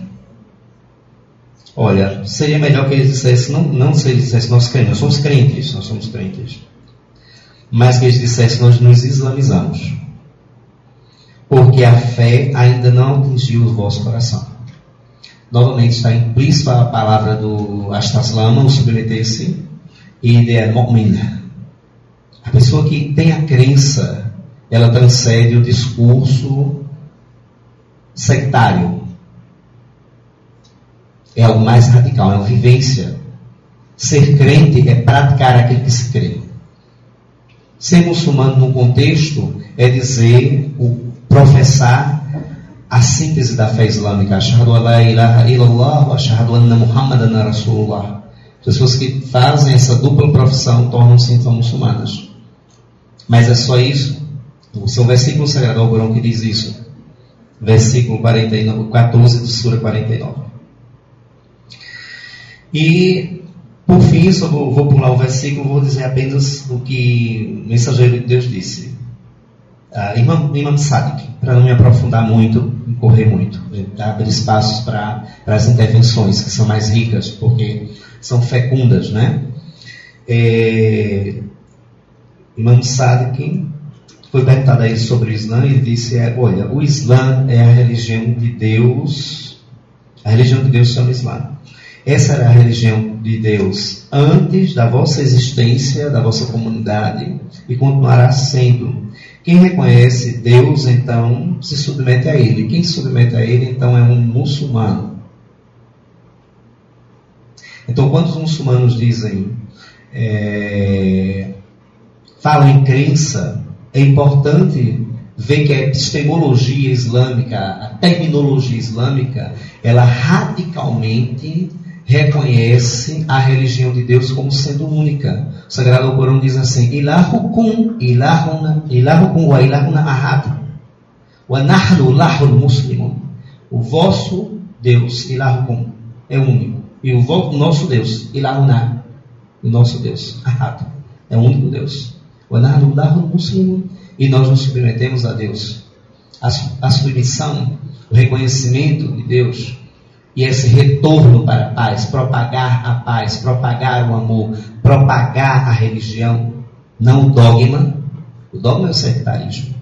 Olha, seria melhor que eles dissessem, não, não se eles dissessem, nós cremos, nós somos crentes, nós somos crentes. Mas que eles dissessem, nós nos islamizamos. Porque a fé ainda não atingiu o vosso coração. Novamente está implícita a palavra do Astaslam, o submeter-se, e de mu'min. A pessoa que tem a crença, ela transcende o discurso sectário. É algo mais radical, é uma vivência. Ser crente é praticar aquilo que se crê. Ser muçulmano no contexto é dizer, o professar a síntese da fé islâmica. Ashhadu la ilaha illallah ashhadu anna muhammadan rasulullah. Pessoas que fazem essa dupla profissão tornam-se então muçulmanas. Mas é só isso? O seu versículo sagrado ao Corão que diz isso. Versículo 49, 14 do Sura 49. E, por fim, só vou, vou pular o versículo, vou dizer apenas o que o mensageiro de Deus disse. Uh, Imam, Imam Sadiq, para não me aprofundar muito, correr muito, abrir espaços para as intervenções que são mais ricas, porque são fecundas, né? É, Imam Sadiq foi perguntado a ele sobre o Islã e disse: é, Olha, o Islã é a religião de Deus, a religião de Deus chama Islã. Essa era a religião de Deus antes da vossa existência, da vossa comunidade, e continuará sendo. Quem reconhece Deus, então, se submete a Ele. Quem se submete a Ele, então, é um muçulmano. Então, quando os muçulmanos dizem, é, falam em crença, é importante ver que a epistemologia islâmica, a terminologia islâmica, ela radicalmente reconhece a religião de Deus como sendo única. O Sagrado Corão diz assim: Ilahukum ilahuna ilahukum wa ilahuna ahad. Wa nahnu lahul muslimun. O vosso Deus, Ilahukum, é único. E o nosso Deus, Ilahuna, o nosso Deus, ahad, é o único Deus. E nós nos submetemos a Deus. A, a submissão, o reconhecimento de Deus e esse retorno para a paz, propagar a paz, propagar o amor, propagar a religião, não o dogma. O dogma é o sectarismo.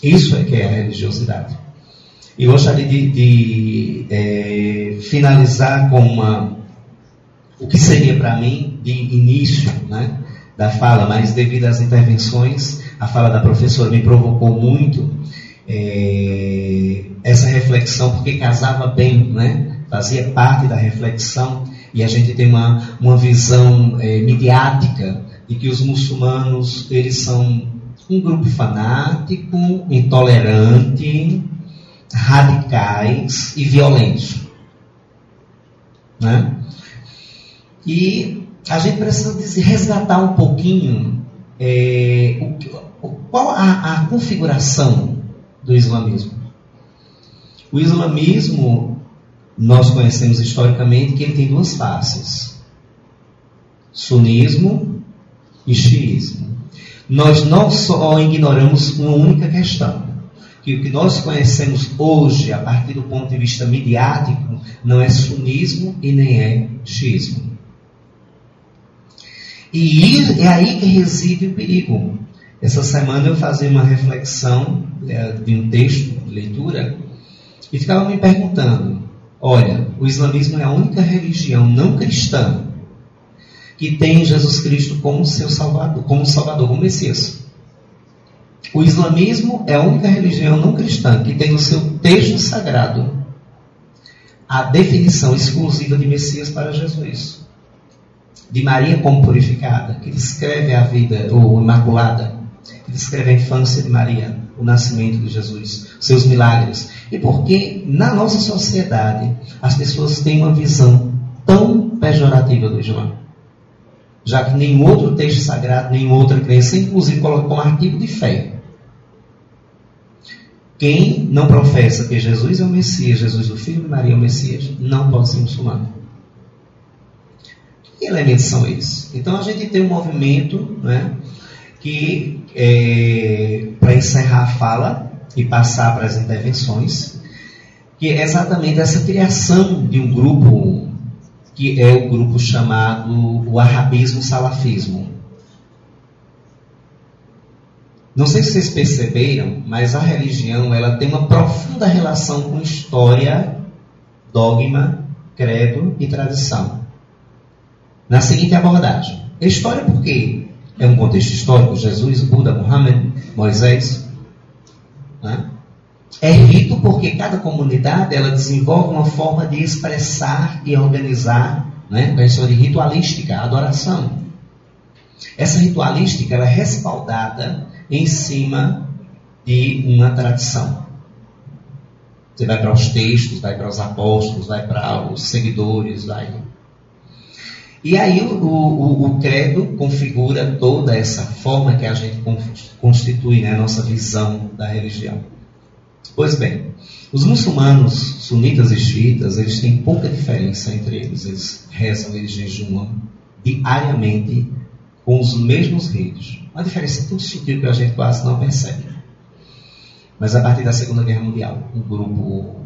Isso é que é a religiosidade. E gostaria de, de é, finalizar com uma, o que seria para mim de início né, da fala, mas devido às intervenções, a fala da professora me provocou muito. É, essa reflexão, porque casava bem, né? fazia parte da reflexão, e a gente tem uma, uma visão é, midiática de que os muçulmanos eles são um grupo fanático, intolerante, radicais e violentos. Né? E a gente precisa resgatar um pouquinho é, o, qual a, a configuração do islamismo. O islamismo, nós conhecemos historicamente que ele tem duas faces: sunismo e xiismo. Nós não só ignoramos uma única questão, que o que nós conhecemos hoje, a partir do ponto de vista midiático, não é sunismo e nem é xiismo. E é aí que reside o perigo. Essa semana eu fazia uma reflexão é, de um texto de leitura e ficava me perguntando: olha, o islamismo é a única religião não cristã que tem Jesus Cristo como seu salvador, como salvador, como Messias. O islamismo é a única religião não cristã que tem no seu texto sagrado a definição exclusiva de Messias para Jesus. De Maria como purificada, que descreve a vida, ou imaculada, que descreve a infância de Maria, o nascimento de Jesus, seus milagres. E porque na nossa sociedade as pessoas têm uma visão tão pejorativa do Islã. Já que nenhum outro texto sagrado, nenhuma outra crença, inclusive coloca como artigo de fé. quem não professa que Jesus é o Messias, Jesus o Filho de Maria é o Messias, não pode ser muçulmano. Que elementos são esses? Então a gente tem um movimento né, que, é, para encerrar a fala e passar para as intervenções, que é exatamente essa criação de um grupo que é o grupo chamado o arabismo salafismo. Não sei se vocês perceberam, mas a religião ela tem uma profunda relação com história, dogma, credo e tradição. Na seguinte abordagem: história por quê? É um contexto histórico, Jesus, Buda, Muhammad, Moisés. Né? É rito porque cada comunidade ela desenvolve uma forma de expressar e organizar, né? a chama de ritualística, adoração. Essa ritualística ela é respaldada em cima de uma tradição. Você vai para os textos, vai para os apóstolos, vai para os seguidores, vai. E aí o, o, o credo configura toda essa forma que a gente constitui, né, a nossa visão da religião. Pois bem, os muçulmanos, sunitas e xiitas, eles têm pouca diferença entre eles. Eles rezam, eles jejuam diariamente com os mesmos ritos. Uma diferença muito sutil que a gente quase não percebe. Mas a partir da Segunda Guerra Mundial, um grupo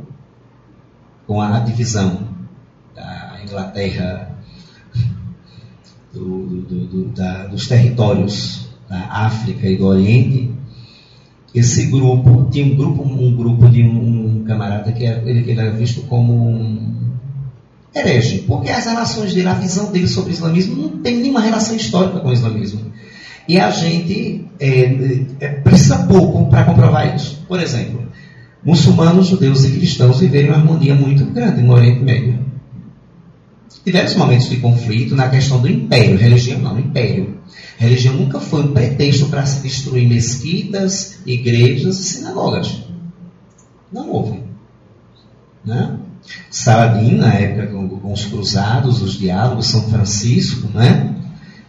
com a divisão da Inglaterra do, do, do, da, dos territórios da África e do Oriente, esse grupo tinha um grupo, um grupo de um, um camarada que era, ele, ele era visto como um herege, porque as relações dele, a visão dele sobre o islamismo não tem nenhuma relação histórica com o islamismo. E a gente é, é, precisa pouco para comprovar isso. Por exemplo, muçulmanos, judeus e cristãos viveram uma harmonia muito grande no Oriente Médio. Tiveram momentos de conflito na questão do império, religião não, império. Religião nunca foi um pretexto para se destruir mesquitas, igrejas e sinagogas. Não houve. Né? Saladin, na época com, os cruzados, os diálogos, São Francisco, né?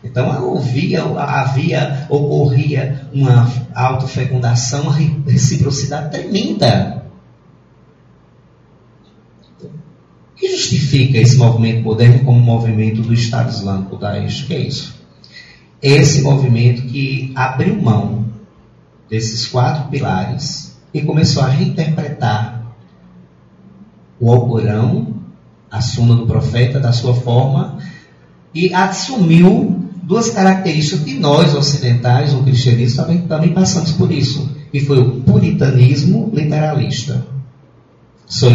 Então havia, havia, ocorria uma autofecundação, uma reciprocidade tremenda. O que justifica esse movimento moderno como movimento do Estado Islâmico Daesh? Que é isso? Esse movimento que abriu mão desses quatro pilares e começou a reinterpretar o Alcorão, a Suna do Profeta, da sua forma, e assumiu duas características que nós ocidentais, o cristianismo, também, também passamos por isso, que foi o puritanismo literalista.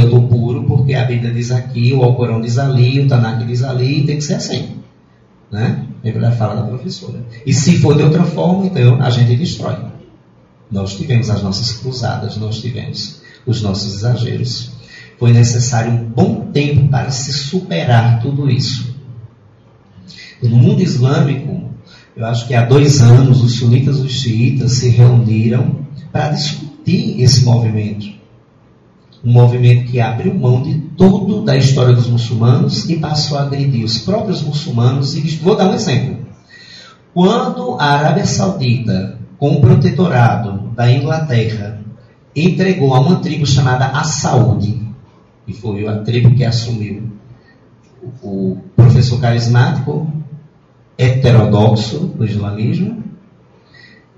Do puro porque a Bíblia diz aqui, o Alcorão diz ali, o Tanakh diz ali, tem que ser assim. Né? Lembra da fala da professora. E se for de outra forma, então a gente destrói. Nós tivemos as nossas cruzadas, nós tivemos os nossos exageros. Foi necessário um bom tempo para se superar tudo isso. No mundo islâmico, eu acho que há dois anos, os sunitas e os xiitas se reuniram para discutir esse movimento. Um movimento que abriu mão de tudo da história dos muçulmanos e passou a agredir os próprios muçulmanos. E vou dar um exemplo. Quando a Arábia Saudita, com o protetorado da Inglaterra, entregou a uma tribo chamada a Saúde, e foi a tribo que assumiu o professor carismático heterodoxo do islamismo,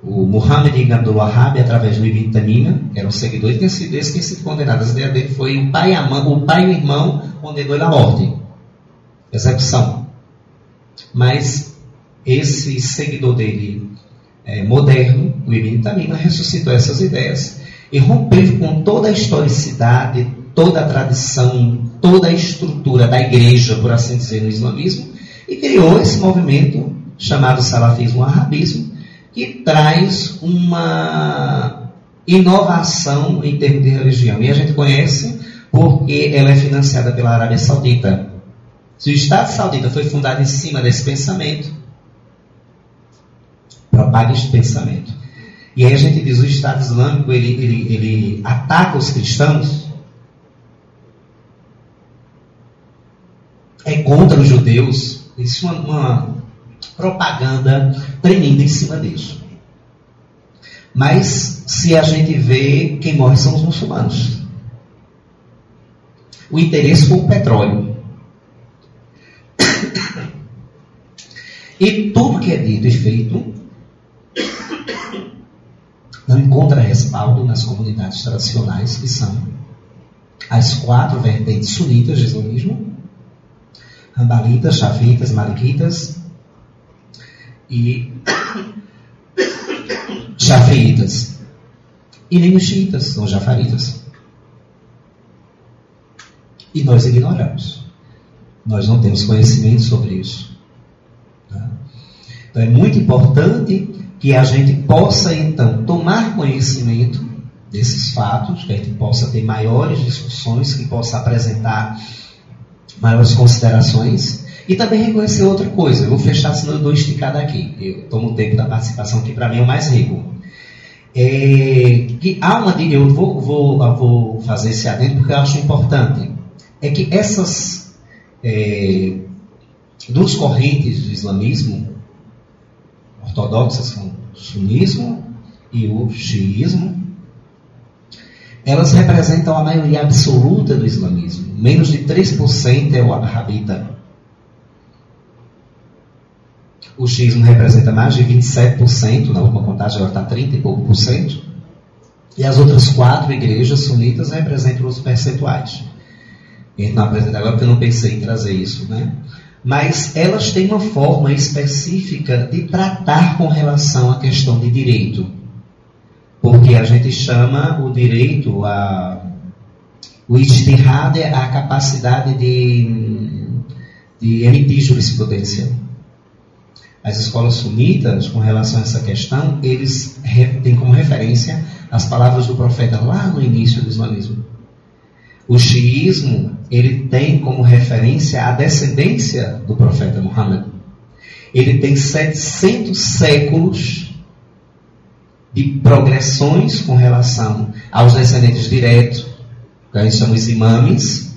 o Muhammad ibn Abdul Wahhab, através do Ibn Tamina, que era um seguidor, e tinha sido esse sido condenado. A ideia dele foi o pai, a mãe, o pai e o irmão condenou ele à morte. Execução. Mas esse seguidor dele, é, moderno, o Ibn Tamina, ressuscitou essas ideias e rompeu com toda a historicidade, toda a tradição, toda a estrutura da igreja, por assim dizer, no islamismo, e criou esse movimento chamado salafismo arabismo, que traz uma inovação em termos de religião. E a gente conhece porque ela é financiada pela Arábia Saudita. Se o Estado Saudita foi fundado em cima desse pensamento, propaga esse pensamento. E aí a gente diz, o Estado Islâmico, ele, ele, ele ataca os cristãos é contra os judeus. Isso é uma, uma propaganda tremenda em cima disso. Mas se a gente vê, quem morre são os muçulmanos. O interesse foi o petróleo. E tudo que é dito e feito não encontra respaldo nas comunidades tradicionais, que são as quatro vertentes sunitas do islamismo, Rambalitas, Chafitas, Maliquitas e Shafiitas. E nem os xiitas ou jafaritas. E nós ignoramos. Nós não temos conhecimento sobre isso. Tá? Então é muito importante que a gente possa então tomar conhecimento desses fatos, que a gente possa ter maiores discussões, que possa apresentar maiores considerações e também reconhecer outra coisa. Eu vou fechar, senão eu dou esticada aqui. Eu tomo o tempo da participação, que para mim é o mais rico. É, que há uma, eu vou, vou, vou fazer esse adendo porque eu acho importante. É que essas é, duas correntes do islamismo, ortodoxas são o sunismo e o xiismo, elas representam a maioria absoluta do islamismo. Menos de 3% é o wahhabita. O xiismo representa mais de 27%, na última contagem agora está 30 e pouco por cento. E as outras quatro igrejas sunitas representam os percentuais. A gente não apresenta agora porque eu não pensei em trazer isso, né? Mas elas têm uma forma específica de tratar com relação à questão de direito. Porque a gente chama o direito a o ijtihad é a capacidade de, de emitir jurisprudência. As escolas sunitas, com relação a essa questão, eles têm como referência as palavras do profeta lá no início do islamismo. O xiismo, ele tem como referência a descendência do profeta Muhammad. Ele tem 700 séculos de progressões com relação aos descendentes diretos, que a gente chama os imames.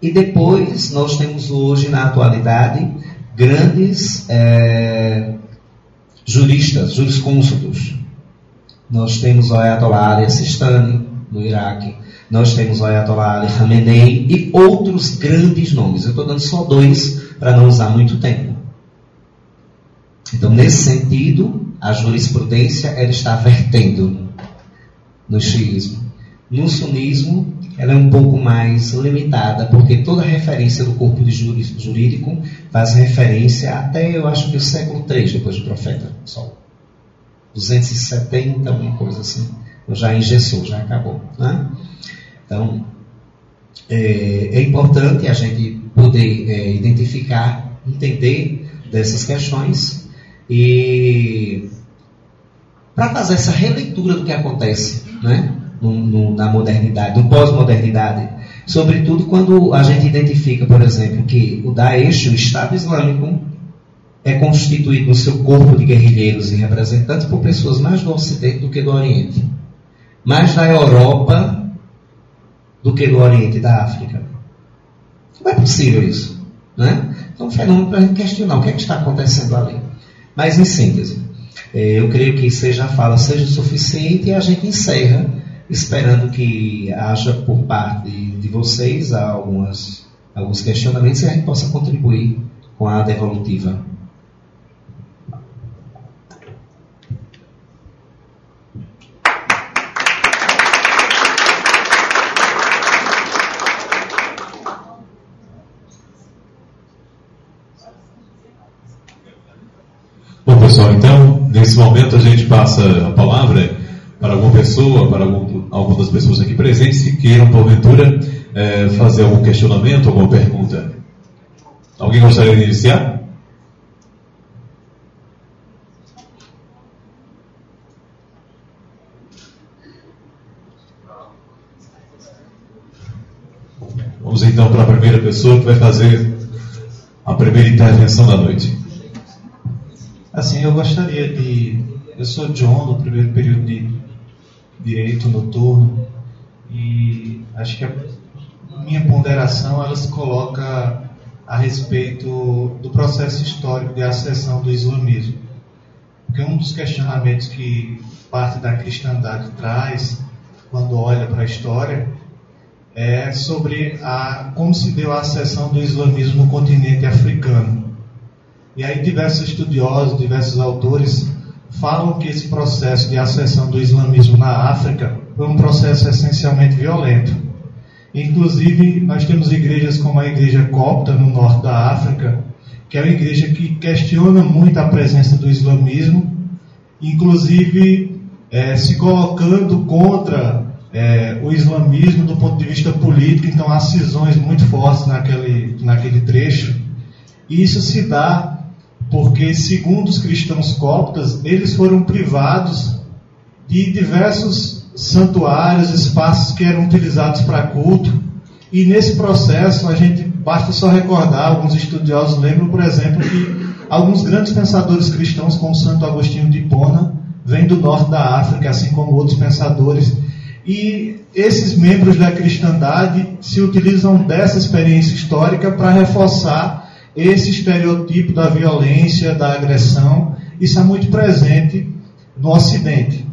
E depois nós temos hoje, na atualidade, grandes é, juristas, juriscônsulos. Nós temos o Ayatollah Ali Sistani, no Iraque. Nós temos o Ayatollah Ali Khamenei e outros grandes nomes. Eu estou dando só dois para não usar muito tempo. Então, nesse sentido, a jurisprudência ela está vertendo no xiismo. No sunismo, ela é um pouco mais limitada, porque toda referência do corpo jurídico faz referência até, eu acho que o século III depois do profeta, só. 270, alguma coisa assim. Então já engessou, já acabou. Né? Então, é, é, importante a gente poder é, identificar, entender dessas questões e para fazer essa releitura do que acontece, né? No, no, na modernidade, no pós-modernidade. Sobretudo quando a gente identifica, por exemplo, que o Daesh, o Estado Islâmico, é constituído no seu corpo de guerrilheiros e representantes por pessoas mais do Ocidente do que do Oriente. Mais da Europa do que do Oriente e da África. Como é possível isso? Né? Então, é um fenômeno para a gente questionar o que, é que está acontecendo ali. Mas, em síntese, eh, eu creio que seja a fala seja suficiente e a gente encerra esperando que haja por parte de vocês algumas, alguns questionamentos e a gente possa contribuir com a devolutiva. Bom, pessoal, então, nesse momento a gente passa a palavra para alguma pessoa, para algum, alguma das pessoas aqui presentes que queiram, porventura, é, fazer algum questionamento, alguma pergunta. Alguém gostaria de iniciar? Vamos então para a primeira pessoa que vai fazer a primeira intervenção da noite. Assim, eu gostaria de. Eu sou John, do primeiro período de direito noturno e acho que a minha ponderação ela se coloca a respeito do processo histórico de acessão do islamismo. Porque um dos questionamentos que parte da cristandade traz quando olha para a história é sobre a, como se deu a acessão do islamismo no continente africano. E aí diversos estudiosos, diversos autores falam que esse processo de acessão do islamismo na África foi um processo essencialmente violento. Inclusive, nós temos igrejas como a Igreja Copta, no norte da África, que é uma igreja que questiona muito a presença do islamismo, inclusive é, se colocando contra é, o islamismo do ponto de vista político, então há cisões muito fortes naquele, naquele trecho. E isso se dá porque, segundo os cristãos coptas, eles foram privados de diversos santuários, espaços que eram utilizados para culto. E nesse processo, a gente basta só recordar, alguns estudiosos lembram, por exemplo, que alguns grandes pensadores cristãos, como Santo Agostinho de Hipona, vêm do norte da África, assim como outros pensadores e esses membros da cristandade se utilizam dessa experiência histórica para reforçar esse estereotipo da violência, da agressão. Isso é muito presente no Ocidente.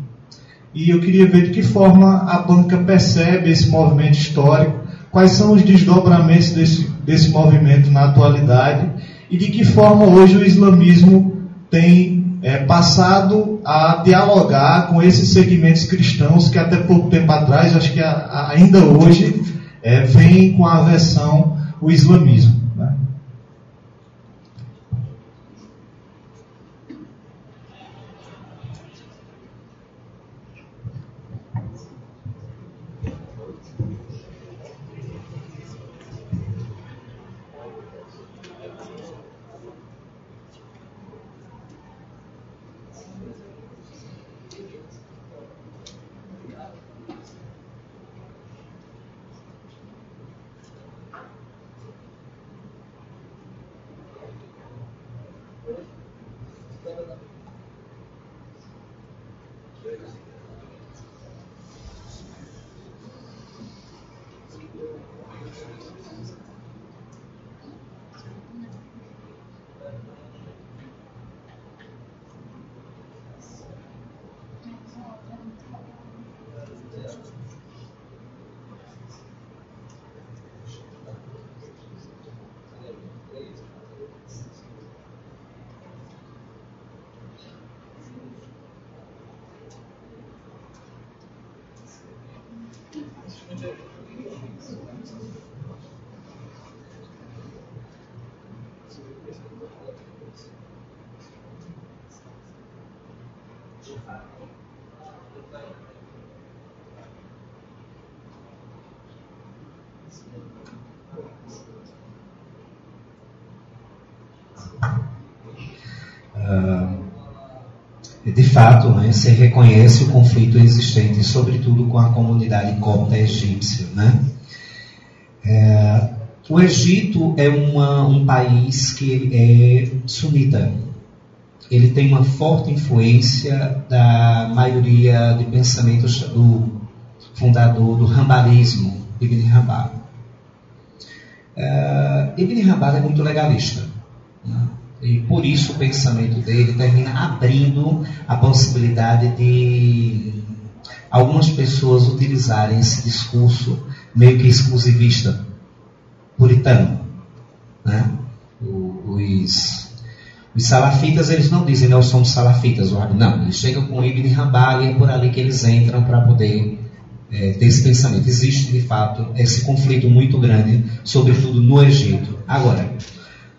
E eu queria ver de que forma a banca percebe esse movimento histórico, quais são os desdobramentos desse, desse movimento na atualidade e de que forma hoje o islamismo tem é, passado a dialogar com esses segmentos cristãos que até pouco tempo atrás, acho que a, a, ainda hoje, é, vem com a aversão o islamismo. Se reconhece o conflito existente, sobretudo com a comunidade copta egípcia. Né? É, o Egito é uma, um país que é sunita. Ele tem uma forte influência da maioria de pensamentos do fundador do rambalismo, Ibn Rambal. É, Ibn Rambal é muito legalista. Né? E por isso o pensamento dele termina abrindo a possibilidade de algumas pessoas utilizarem esse discurso meio que exclusivista, puritano. Né? Os, os salafitas, eles não dizem nós somos salafitas, não, eles chegam com Ibn Hanbal e é por ali que eles entram para poder é, ter esse pensamento. Existe, de fato, esse conflito muito grande, sobretudo no Egito. Agora,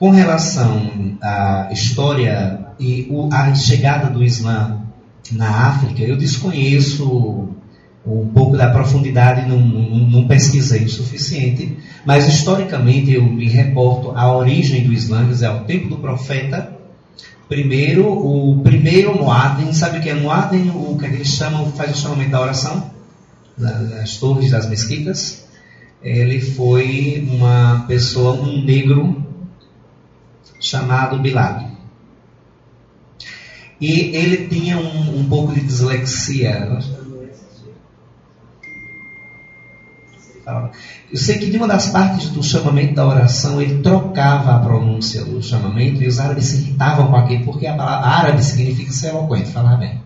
com relação à história e a chegada do Islã na África, eu desconheço um pouco da profundidade, não, não, não, pesquisei o suficiente, mas historicamente eu me reporto à origem do Islã, quer dizer, ao tempo do profeta. Primeiro, o primeiro Muad'Din, sabe o que é Muad'Din? O que eles chamam, faz o chamamento da oração, nas torres das mesquitas. Ele foi uma pessoa, um negro chamado Bilal. E ele tinha um, um pouco de dislexia. Eu sei que de uma das partes do chamamento da oração ele trocava a pronúncia do chamamento e os árabes se irritavam com aquilo, porque a palavra árabe significa ser eloquente, falar bem.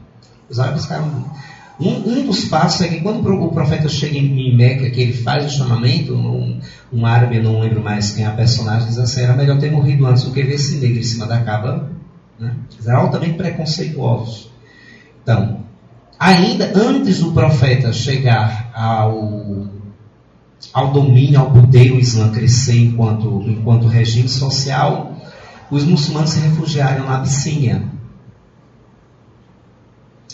Os árabes ficaram. Um, um dos passos é que quando o profeta chega em Meca, que ele faz o chamamento, um, um árabe, não lembro mais quem é a personagem, diz assim: era melhor ter morrido antes do que ver esse negro em cima da cava. Né? Eles eram altamente preconceituosos. Então, ainda antes do profeta chegar ao, ao domínio, ao poder, o Islã crescer enquanto, enquanto regime social, os muçulmanos se refugiaram na Abissínia.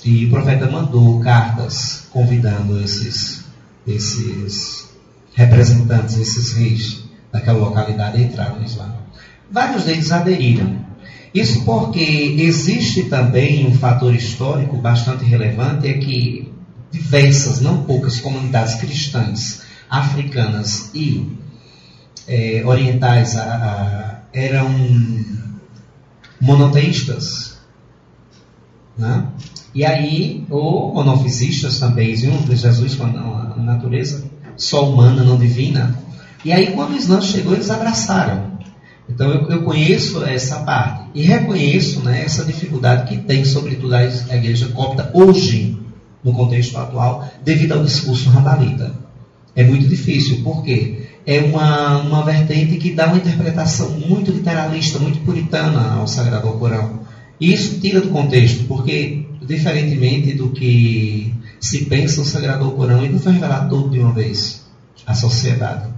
E o profeta mandou cartas convidando esses, esses representantes, esses reis daquela localidade a entrar no Islã. Vários deles aderiram. Isso porque existe também um fator histórico bastante relevante, é que diversas, não poucas comunidades cristãs, africanas e é, orientais a, a, eram monoteístas. Né? E aí, ou monofisistas também, viu? Jesus com a natureza só humana, não divina. E aí, quando o Islã chegou, eles abraçaram. Então, eu, eu conheço essa parte e reconheço né, essa dificuldade que tem, sobretudo, a igreja copta hoje, no contexto atual, devido ao discurso rabalita. É muito difícil, porque é uma, uma vertente que dá uma interpretação muito literalista, muito puritana ao Sagrado Corão. E isso tira do contexto, porque, diferentemente do que se pensa o Sagrado Corão, ele não foi revelado todo de uma vez à sociedade.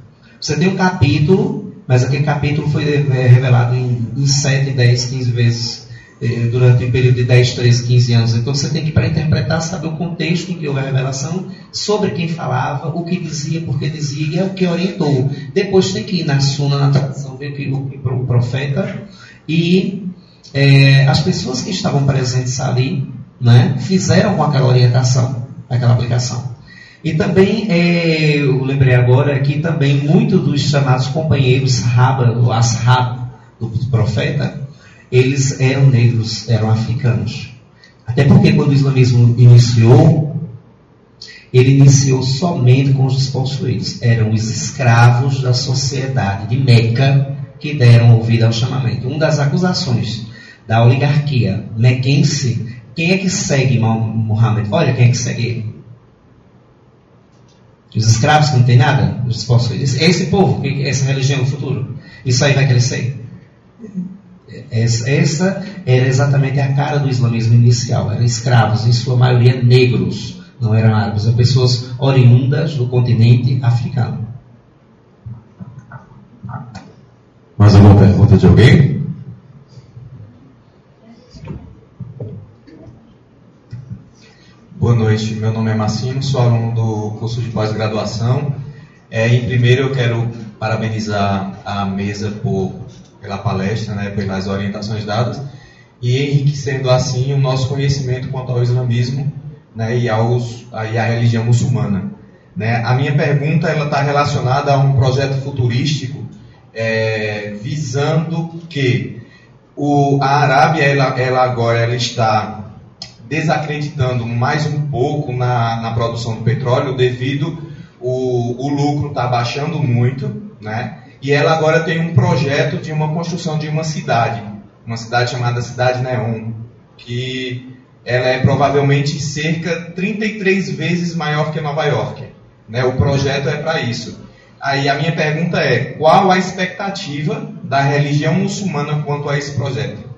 Você tem um capítulo, mas aquele capítulo foi é, revelado em, em 7, 10, 15 vezes eh, durante o período de 10, 13, 15 anos. Então você tem que, para interpretar, saber o contexto em que houve a revelação, sobre quem falava, o que dizia, por que dizia, e é o que orientou. Depois tem que ir na suna, na tradição, ver o que o profeta e é, as pessoas que estavam presentes ali né, fizeram com aquela orientação, aquela aplicação. E também, é, eu lembrei agora que também muitos dos chamados companheiros Sahaba, o Ashab do profeta, eles eram negros, eram africanos. Até porque quando o islamismo iniciou, ele iniciou somente com os despossuídos. Eram os escravos da sociedade de Meca que deram ouvido ao chamamento. Uma das acusações da oligarquia mequense, quem é que segue Muhammad? Olha quem é que segue ele. Os escravos que não tem nada, os despossuídos. Esse povo, essa religião no futuro. Isso aí vai crescer. Essa era exatamente a cara do islamismo inicial. Eram escravos, em sua maioria negros, não eram árabes, eram pessoas oriundas do continente africano. Mais alguma pergunta de alguém? Boa noite, meu nome é Massimo, sou aluno do curso de pós-graduação. É, em primeiro, eu quero parabenizar a mesa por, pela palestra, né, pelas orientações dadas e enriquecendo assim o nosso conhecimento quanto ao islamismo né, e, aos, e à religião muçulmana. Né? A minha pergunta está relacionada a um projeto futurístico é, visando que o, a Arábia ela, ela agora ela está desacreditando mais um pouco na, na produção do petróleo devido o, o lucro está baixando muito, né? E ela agora tem um projeto de uma construção de uma cidade, uma cidade chamada Cidade Neon, que ela é provavelmente cerca 33 vezes maior que Nova York. Né? O projeto é para isso. Aí a minha pergunta é: qual a expectativa da religião muçulmana quanto a esse projeto?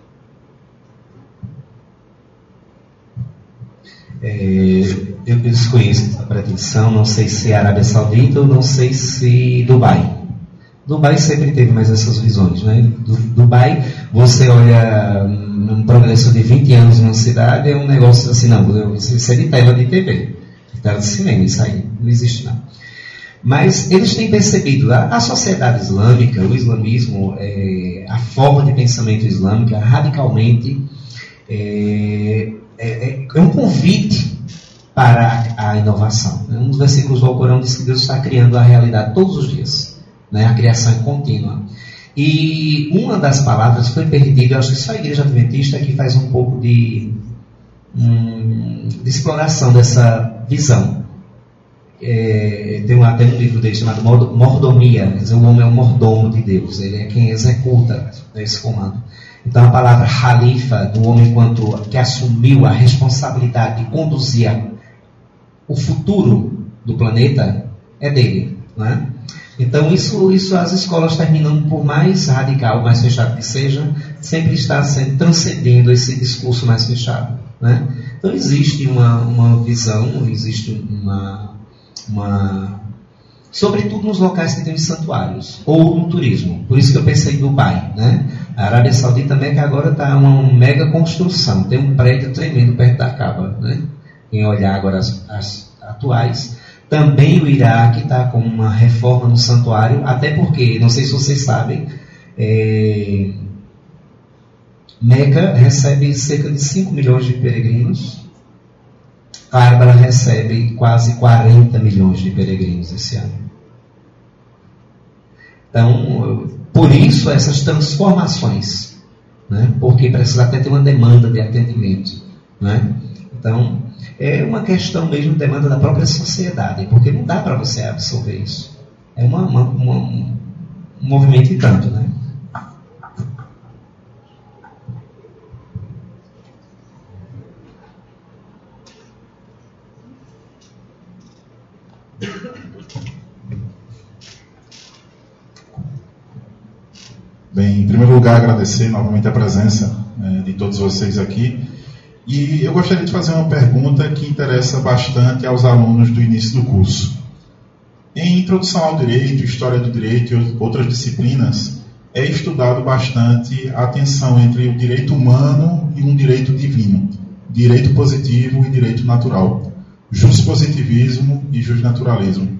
É, eu desconheço essa pretensão, não sei se é Arábia Saudita ou não sei se Dubai. Dubai sempre teve mais essas visões, né? Dubai, você olha um progresso de 20 anos numa cidade, é um negócio assim, não, isso é de tela de TV, de tela de cinema, isso aí não existe não. Mas eles têm percebido, a, a sociedade islâmica, o islamismo, é, a forma de pensamento islâmica radicalmente é, é, é, é um convite para a, inovação. Um dos versículos do Alcorão diz que Deus está criando a realidade todos os dias. Né? A criação é contínua. E uma das palavras foi perdida, acho que só a igreja adventista que faz um pouco de, de exploração dessa visão. É, tem até um livro dele chamado Mordomia, dizer, o homem é o mordomo de Deus, ele é quem executa esse comando. Então a palavra Halifa, do homem quanto que assumiu a responsabilidade de conduzir o futuro do planeta, é dele. Né? Então isso, isso as escolas terminam, por mais radical, mais fechado que seja, sempre está sendo, transcendendo esse discurso mais fechado. Né? Então existe uma, uma visão, existe uma, uma sobretudo nos locais que tem santuários, ou no turismo. Por isso que eu pensei em Dubai. Né? A Arábia Saudita também que agora está uma mega construção, tem um prédio tremendo perto da Caba. Né? Quem olhar agora as, as atuais. Também o Iraque está com uma reforma no santuário, até porque, não sei se vocês sabem, é, Meca recebe cerca de 5 milhões de peregrinos, Bárbara recebe quase 40 milhões de peregrinos esse ano. Então, por isso essas transformações, né? porque precisa até ter uma demanda de atendimento. Né? Então, é uma questão mesmo de demanda da própria sociedade, porque não dá para você absorver isso. É uma, uma, uma, um movimento e tanto, né? Bem, em primeiro lugar, agradecer novamente a presença é, de todos vocês aqui. E eu gostaria de fazer uma pergunta que interessa bastante aos alunos do início do curso. Em Introdução ao Direito, História do Direito e outras disciplinas, é estudado bastante a tensão entre o direito humano e um direito divino, direito positivo e direito natural, positivismo e justnaturalismo.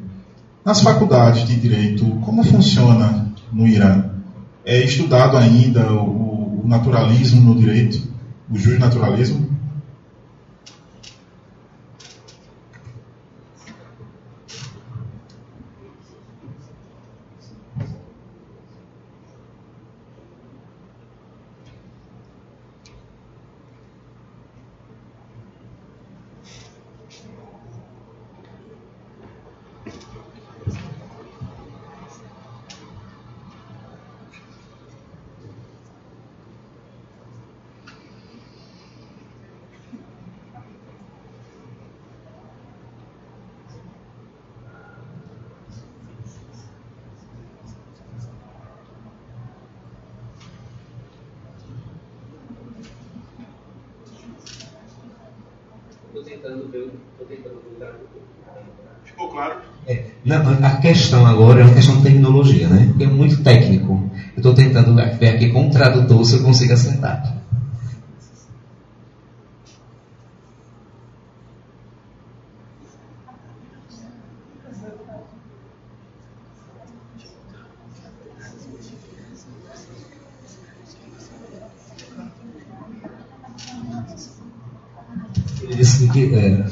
Nas faculdades de direito, como funciona no Irã? É estudado ainda o, o naturalismo no direito, o justnaturalismo? a questão agora é uma questão de terminologia, né? Porque é muito técnico. Eu estou tentando ver aqui com o tradutor se eu consigo acertar. Ele disse que. É,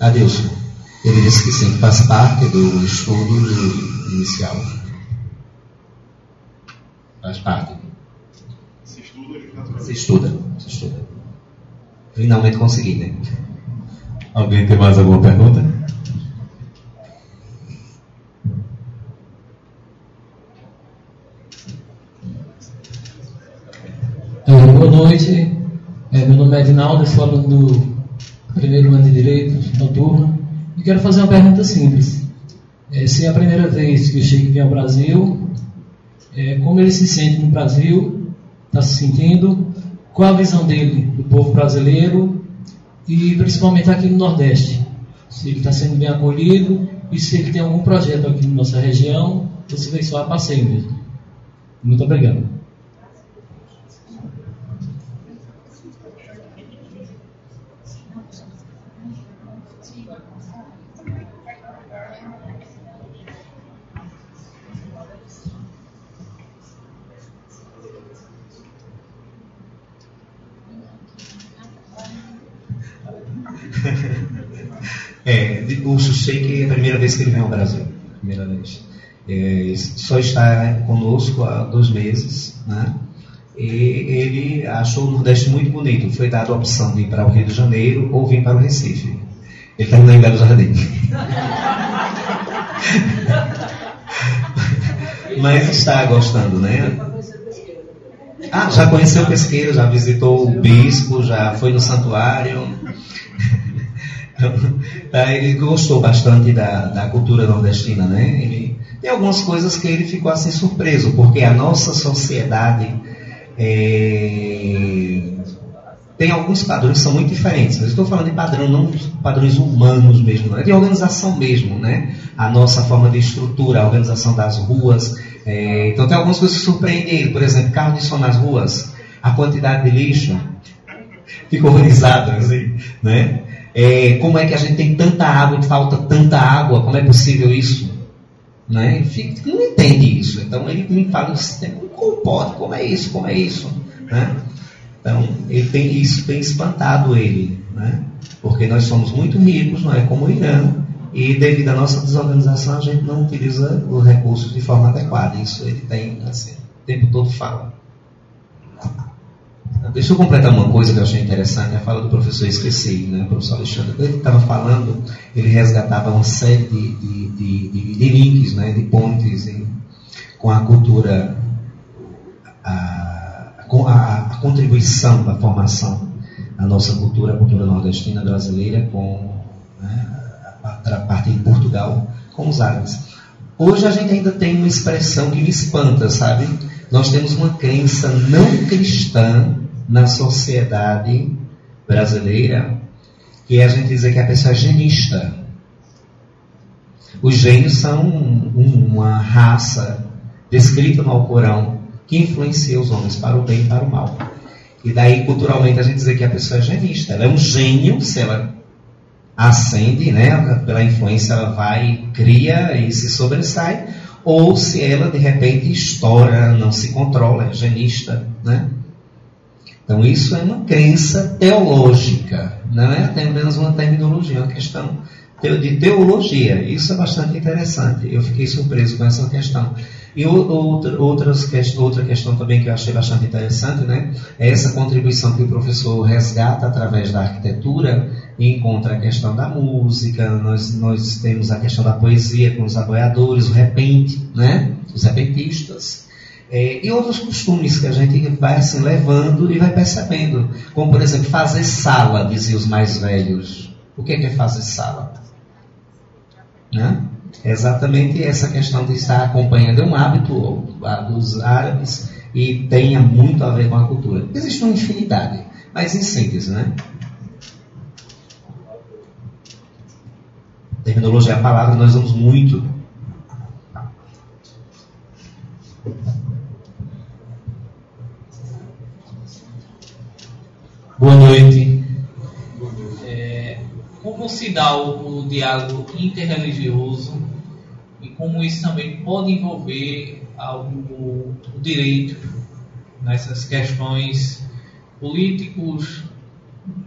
adeus. Ele disse que sim, faz parte do estudo inicial. Faz parte. Se estuda, se estuda, se estuda. Finalmente consegui, né? Alguém tem mais alguma pergunta? É, boa noite. É, meu nome é Edinaldo, sou aluno do primeiro ano de Direito, noturno. E quero fazer uma pergunta simples. É, se é a primeira vez que o Sheik vem ao Brasil, é, como ele se sente no Brasil, está se sentindo, qual a visão dele do povo brasileiro e principalmente aqui no Nordeste. Se ele está sendo bem acolhido e se ele tem algum projeto aqui na nossa região, ou se vem só a passeio mesmo. Muito obrigado. É, o que é a primeira vez que ele vem ao Brasil. Primeira vez. É, só está conosco há dois meses, né? E ele achou o Nordeste muito bonito. Foi dada a opção de ir para o Rio de Janeiro ou vir para o Recife. Ele está indo em Belo Jardim. Mas está gostando, né? Ah, já conheceu Pesqueira, já visitou o bispo, já foi no santuário. Tá, ele gostou bastante da, da cultura nordestina, né? Ele, tem algumas coisas que ele ficou assim surpreso, porque a nossa sociedade é, tem alguns padrões que são muito diferentes. Mas estou falando de padrão, não padrões humanos mesmo, é de organização mesmo, né? A nossa forma de estrutura, a organização das ruas. É, então tem algumas coisas que surpreendem ele. Por exemplo, carro de som nas ruas, a quantidade de lixo. Fica horrorizado, assim, né? É, como é que a gente tem tanta água e falta tanta água? Como é possível isso? Né? Não entende isso. Então ele me fala, como pode? Como é isso? Como é isso? Né? Então, ele tem, isso tem espantado ele, né? porque nós somos muito ricos, não é como o Irã, e devido à nossa desorganização a gente não utiliza os recursos de forma adequada. Isso ele tem, assim, o tempo todo fala. Deixa eu completar uma coisa que eu achei interessante, a fala do professor esqueci, né? o professor Alexandre, ele estava falando, ele resgatava uma série de, de, de, de, de links, né? de pontes em, com a cultura, a, a, a, contribuição da formação da nossa cultura, a cultura nordestina brasileira, com né? a, parte de Portugal, com os árabes. Hoje a gente ainda tem uma expressão que me espanta, sabe? Nós temos uma crença não cristã na sociedade brasileira, que é a gente dizer que a pessoa é genista. Os gênios são uma raça descrita no Alcorão que influencia os homens para o bem e para o mal. E daí, culturalmente, a gente dizer que a pessoa é genista. Ela é um gênio, se ela ascende, né, pela influência, ela vai, cria e se sobressai, ou se ela, de repente, estoura, não se controla, é genista, né? Então, isso é uma crença teológica, não é apenas uma terminologia, é uma questão de teologia. Isso é bastante interessante. Eu fiquei surpreso com essa questão. E outra, outras, outra questão também que eu achei bastante interessante, né, é essa contribuição que o professor resgata através da arquitetura e encontra a questão da música, nós, nós temos a questão da poesia com os aboiadores, o repente, né, os repentistas. É, e outros costumes que a gente vai assim levando e vai percebendo. Como, por exemplo, fazer sala, diziam os mais velhos. O que é, que é fazer sala? Né? Exatamente essa questão de estar acompanhando é um hábito dos árabes e tenha muito a ver com a cultura. Existe uma infinidade, mas em síntese, né? Terminologia é a palavra, nós vamos muito dá o, o diálogo interreligioso e como isso também pode envolver o, o direito nessas questões políticos,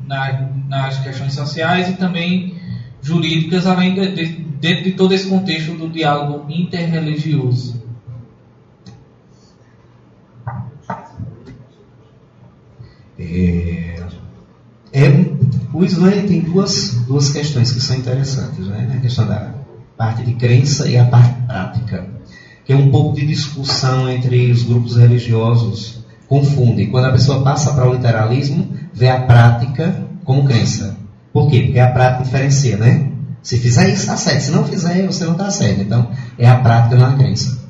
na, nas questões sociais e também jurídicas, além de, de, dentro de todo esse contexto do diálogo interreligioso. É, é, o Islã tem duas, duas questões que são interessantes, né? a questão da parte de crença e a parte prática, que é um pouco de discussão entre os grupos religiosos, confundem. Quando a pessoa passa para o literalismo, vê a prática como crença. Por quê? Porque a prática diferencia, né? Se fizer isso, está certo. Se não fizer, você não está certo. Então, é a prática, não a crença.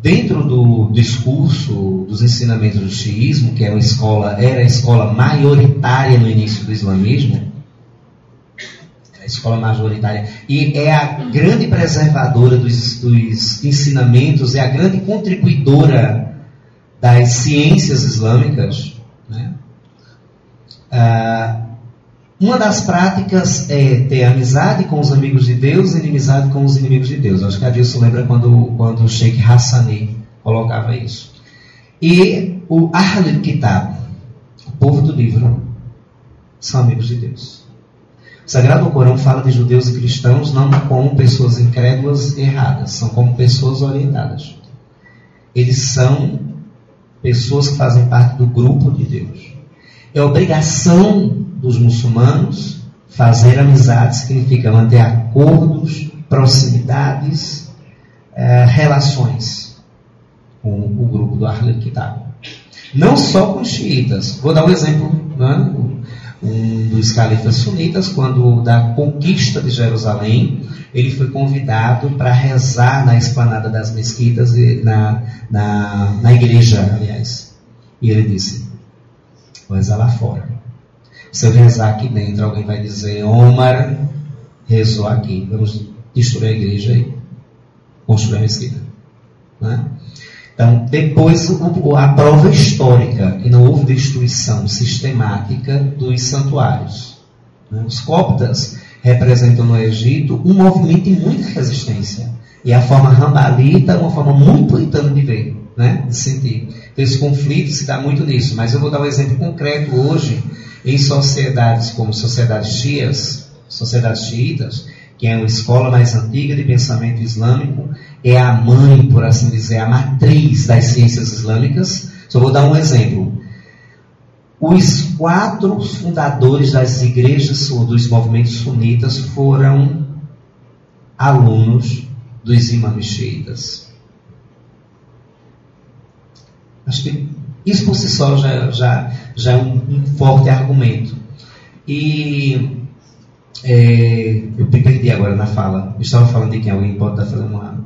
Dentro do discurso dos ensinamentos do xiismo, que era, uma escola, era a escola maioritária no início do islamismo, a escola majoritária, e é a grande preservadora dos, dos ensinamentos, é a grande contribuidora das ciências islâmicas. Né? Ah, uma das práticas é ter amizade com os amigos de Deus e inimizade com os inimigos de Deus. Acho que a Dilson lembra quando, quando o Sheikh Hassani colocava isso. E o Ahlul Kitab, o povo do livro, são amigos de Deus. O Sagrado Corão fala de judeus e cristãos não como pessoas incrédulas erradas, são como pessoas orientadas. Eles são pessoas que fazem parte do grupo de Deus. É obrigação dos muçulmanos fazer amizade significa manter acordos, proximidades, eh, relações com o grupo do Ahlul. Não só com os xiitas. Vou dar um exemplo. Né? Um dos califas sunitas, quando da conquista de Jerusalém, ele foi convidado para rezar na esplanada das mesquitas, na, na, na igreja, aliás. E ele disse: Vou rezar lá fora. Se eu rezar aqui dentro, alguém vai dizer: Omar rezou aqui. Vamos destruir a igreja e construir a mesquita. Né? Então, depois a prova histórica, que não houve destruição sistemática dos santuários. Né? Os coptas representam no Egito um movimento de muita resistência. E a forma rambalita é uma forma muito puritana de ver, né? de sentir. Então, esse conflito se dá muito nisso. Mas eu vou dar um exemplo concreto hoje, em sociedades como sociedades chias, sociedades xiitas, que é uma escola mais antiga de pensamento islâmico, é a mãe, por assim dizer, a matriz das ciências islâmicas. Só vou dar um exemplo. Os quatro fundadores das igrejas dos movimentos sunitas foram alunos dos imãs xiitas. Acho que isso por si só já, já, já é um, um forte argumento. E é, eu me perdi agora na fala. Eu estava falando de quem? Alguém pode estar fazendo uma.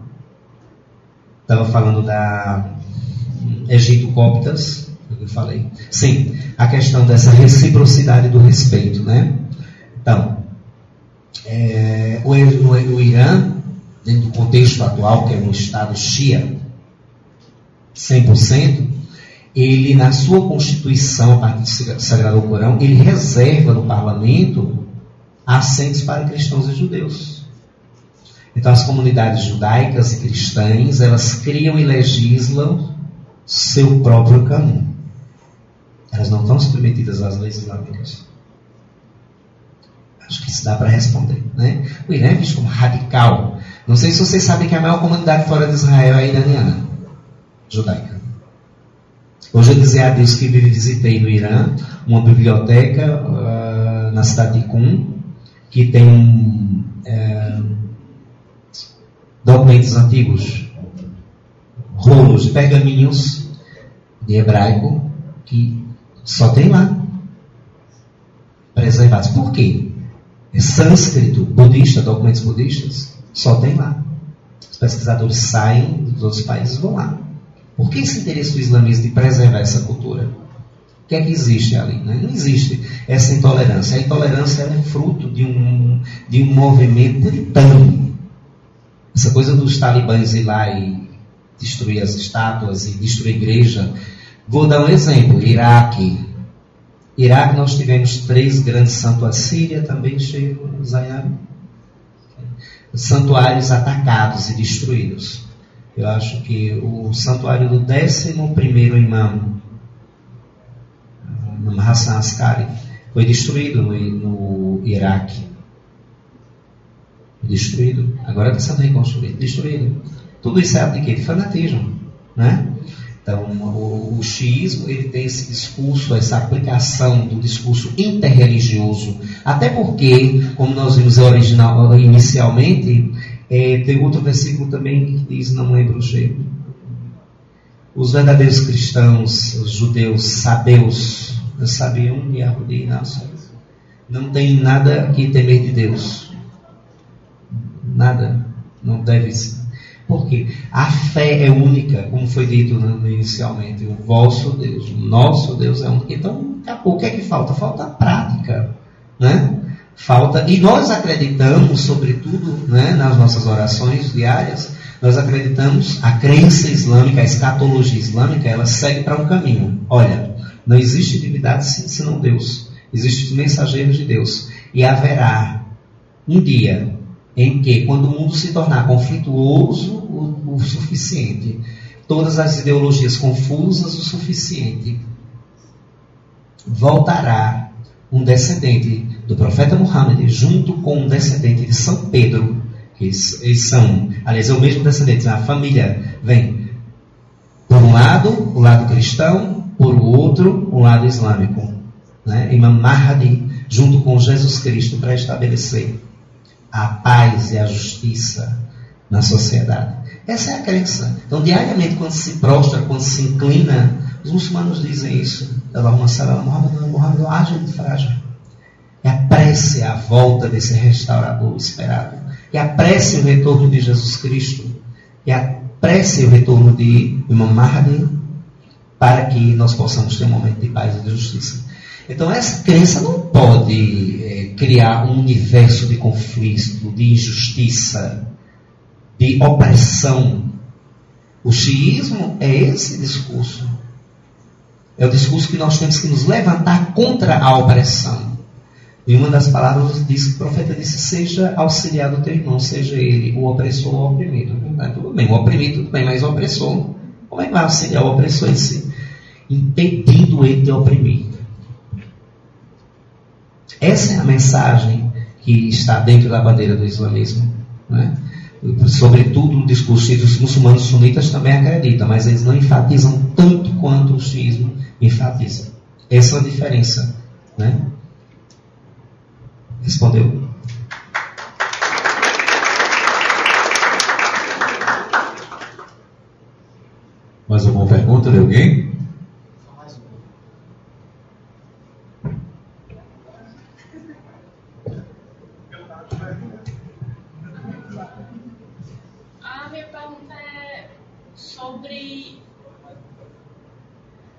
Estava falando da Egito Coptas, eu falei. Sim, a questão dessa reciprocidade do respeito, né? Então, é, o, o, o Irã, dentro do contexto atual, que é um Estado Shia, 100%, ele, na sua Constituição, a partir do Sagrado Corão, ele reserva no parlamento assentos para cristãos e judeus. Então, as comunidades judaicas e cristãs, elas criam e legislam seu próprio caminho. Elas não estão submetidas às leis islâmicas. Acho que isso dá para responder. Né? O Irã é visto como radical. Não sei se vocês sabem que a maior comunidade fora de Israel é iraniana, judaica. Hoje eu dizer a Deus que visitei no Irã uma biblioteca uh, na cidade de Qum, que tem é, documentos antigos, rolos, pergaminhos de hebraico, que só tem lá, preservados. Por quê? É sânscrito, budista, documentos budistas, só tem lá. Os pesquisadores saem dos outros países e vão lá. Por que esse interesse do islamismo de preservar essa cultura? O que é que existe ali? Né? Não existe essa intolerância. A intolerância é fruto de um, de um movimento puritano. Essa coisa dos talibãs ir lá e destruir as estátuas e destruir a igreja. Vou dar um exemplo: Iraque. Iraque nós tivemos três grandes santuários. Síria também, Sheikh Zayab. Santuários atacados e destruídos. Eu acho que o santuário do 11 imã no Hassan Askari, foi destruído no, no Iraque. Destruído. Agora está sendo reconstruído. Destruído. Tudo isso é de quê? De fanatismo. Né? Então, o, o xiismo ele tem esse discurso, essa aplicação do discurso interreligioso. Até porque, como nós vimos original, inicialmente, é, tem outro versículo também que diz, não lembro o jeito. Os verdadeiros cristãos, os judeus, sabeus, sabiam Yahudi Nasser. Não tem nada que temer de Deus. Nada. Não deve ser. Porque a fé é única, como foi dito inicialmente. O vosso Deus, o nosso Deus é único. Então. O que é que falta? Falta prática. Né? Falta. E nós acreditamos, sobretudo, né, nas nossas orações diárias, nós acreditamos, a crença islâmica, a escatologia islâmica, ela segue para um caminho. Olha, não existe divindade senão Deus. Existem os mensageiros de Deus. E haverá um dia em que, quando o mundo se tornar conflituoso o, o suficiente, todas as ideologias confusas o suficiente, voltará um descendente do profeta Muhammad junto com um descendente de São Pedro, que eles, são, aliás, é o mesmo descendente, a família vem por um lado, o lado cristão, por outro, o lado islâmico. Né? Imam Mahdi, junto com Jesus Cristo, para estabelecer a paz e a justiça na sociedade. Essa é a crença. Então, diariamente, quando se prostra, quando se inclina Os muçulmanos dizem isso. Allahumma salam Muhammad, Muhammad, ágil frágil. E apresse a volta desse restaurador esperado. E apresse o retorno de Jesus Cristo. E apresse o retorno de Imam Mahdi para que nós possamos ter um momento de paz e de justiça. Então, essa crença não pode é, criar um universo de conflito, de injustiça, de opressão. O xiismo é esse discurso. É o discurso que nós temos que nos levantar contra a opressão. E uma das palavras diz que o profeta disse: seja auxiliar do teu irmão, seja ele o opressor ou o oprimido. tudo bem, o oprimido, tudo bem, mas o opressor, como é que vai auxiliar o opressor em si? Impedindo ele de oprimir. Essa é a mensagem que está dentro da bandeira do islamismo. Né? Sobretudo no discurso dos muçulmanos sunitas também acreditam, mas eles não enfatizam tanto quanto o xiismo enfatiza. Essa é a diferença. Né? Respondeu? Mais alguma pergunta de alguém?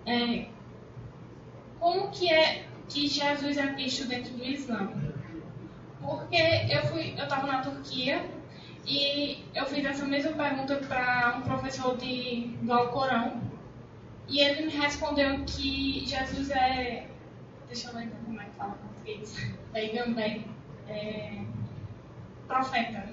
é, como que é que Jesus é visto dentro do Islã? Porque eu fui, eu estava na Turquia e eu fiz essa mesma pergunta para um professor de, do Alcorão e ele me respondeu que Jesus é, deixa eu lembrar como é que fala português, Peigamber, é, profeta.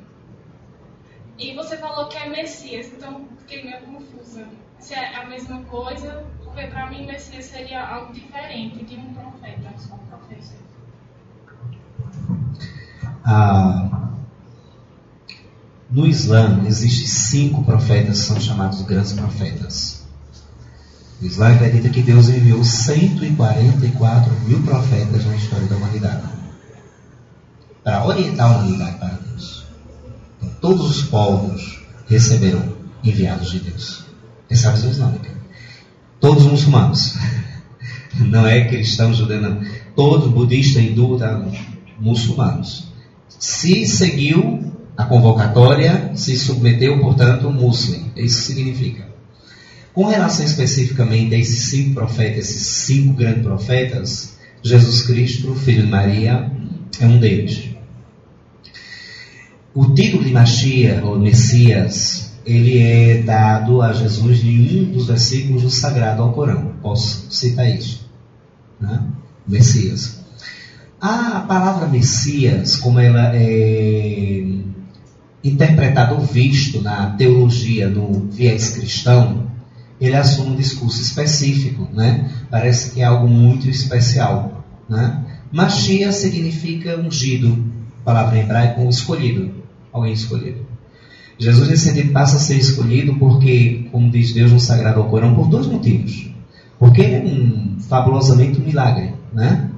E você falou que é Messias, então fiquei meio confusa. Se é a mesma coisa porque para mim Messias seria algo diferente de um profeta, só um profeta. Ah, no Islã existem cinco profetas que são chamados grandes profetas. O Islã acredita que Deus enviou 144 mil profetas na história da humanidade para orientar a humanidade para Deus. Então, todos os povos receberam enviados de Deus. Essa é a visão islâmica. Todos muçulmanos. Não é cristão, judeu, não. Todos, budista, hindu, tá? muçulmanos. Se seguiu a convocatória, se submeteu, portanto, muslim. Isso significa. Com relação especificamente a esses cinco profetas, esses cinco grandes profetas, Jesus Cristo, filho de Maria, é um deles. O título de Mashiach, ou Messias, ele é dado a Jesus em um dos versículos do Sagrado ao Corão. Posso citar isso? Né? Messias. A palavra Messias, como ela é interpretada ou visto na teologia, no viés cristão, ele assume um discurso específico, né? Parece que é algo muito especial, né? Machia significa ungido, palavra em hebraico, escolhido, alguém escolhido. Jesus nesse passa a ser escolhido porque, como diz Deus no Sagrado Corão, por dois motivos. Porque ele é um, fabulosamente um milagre, né?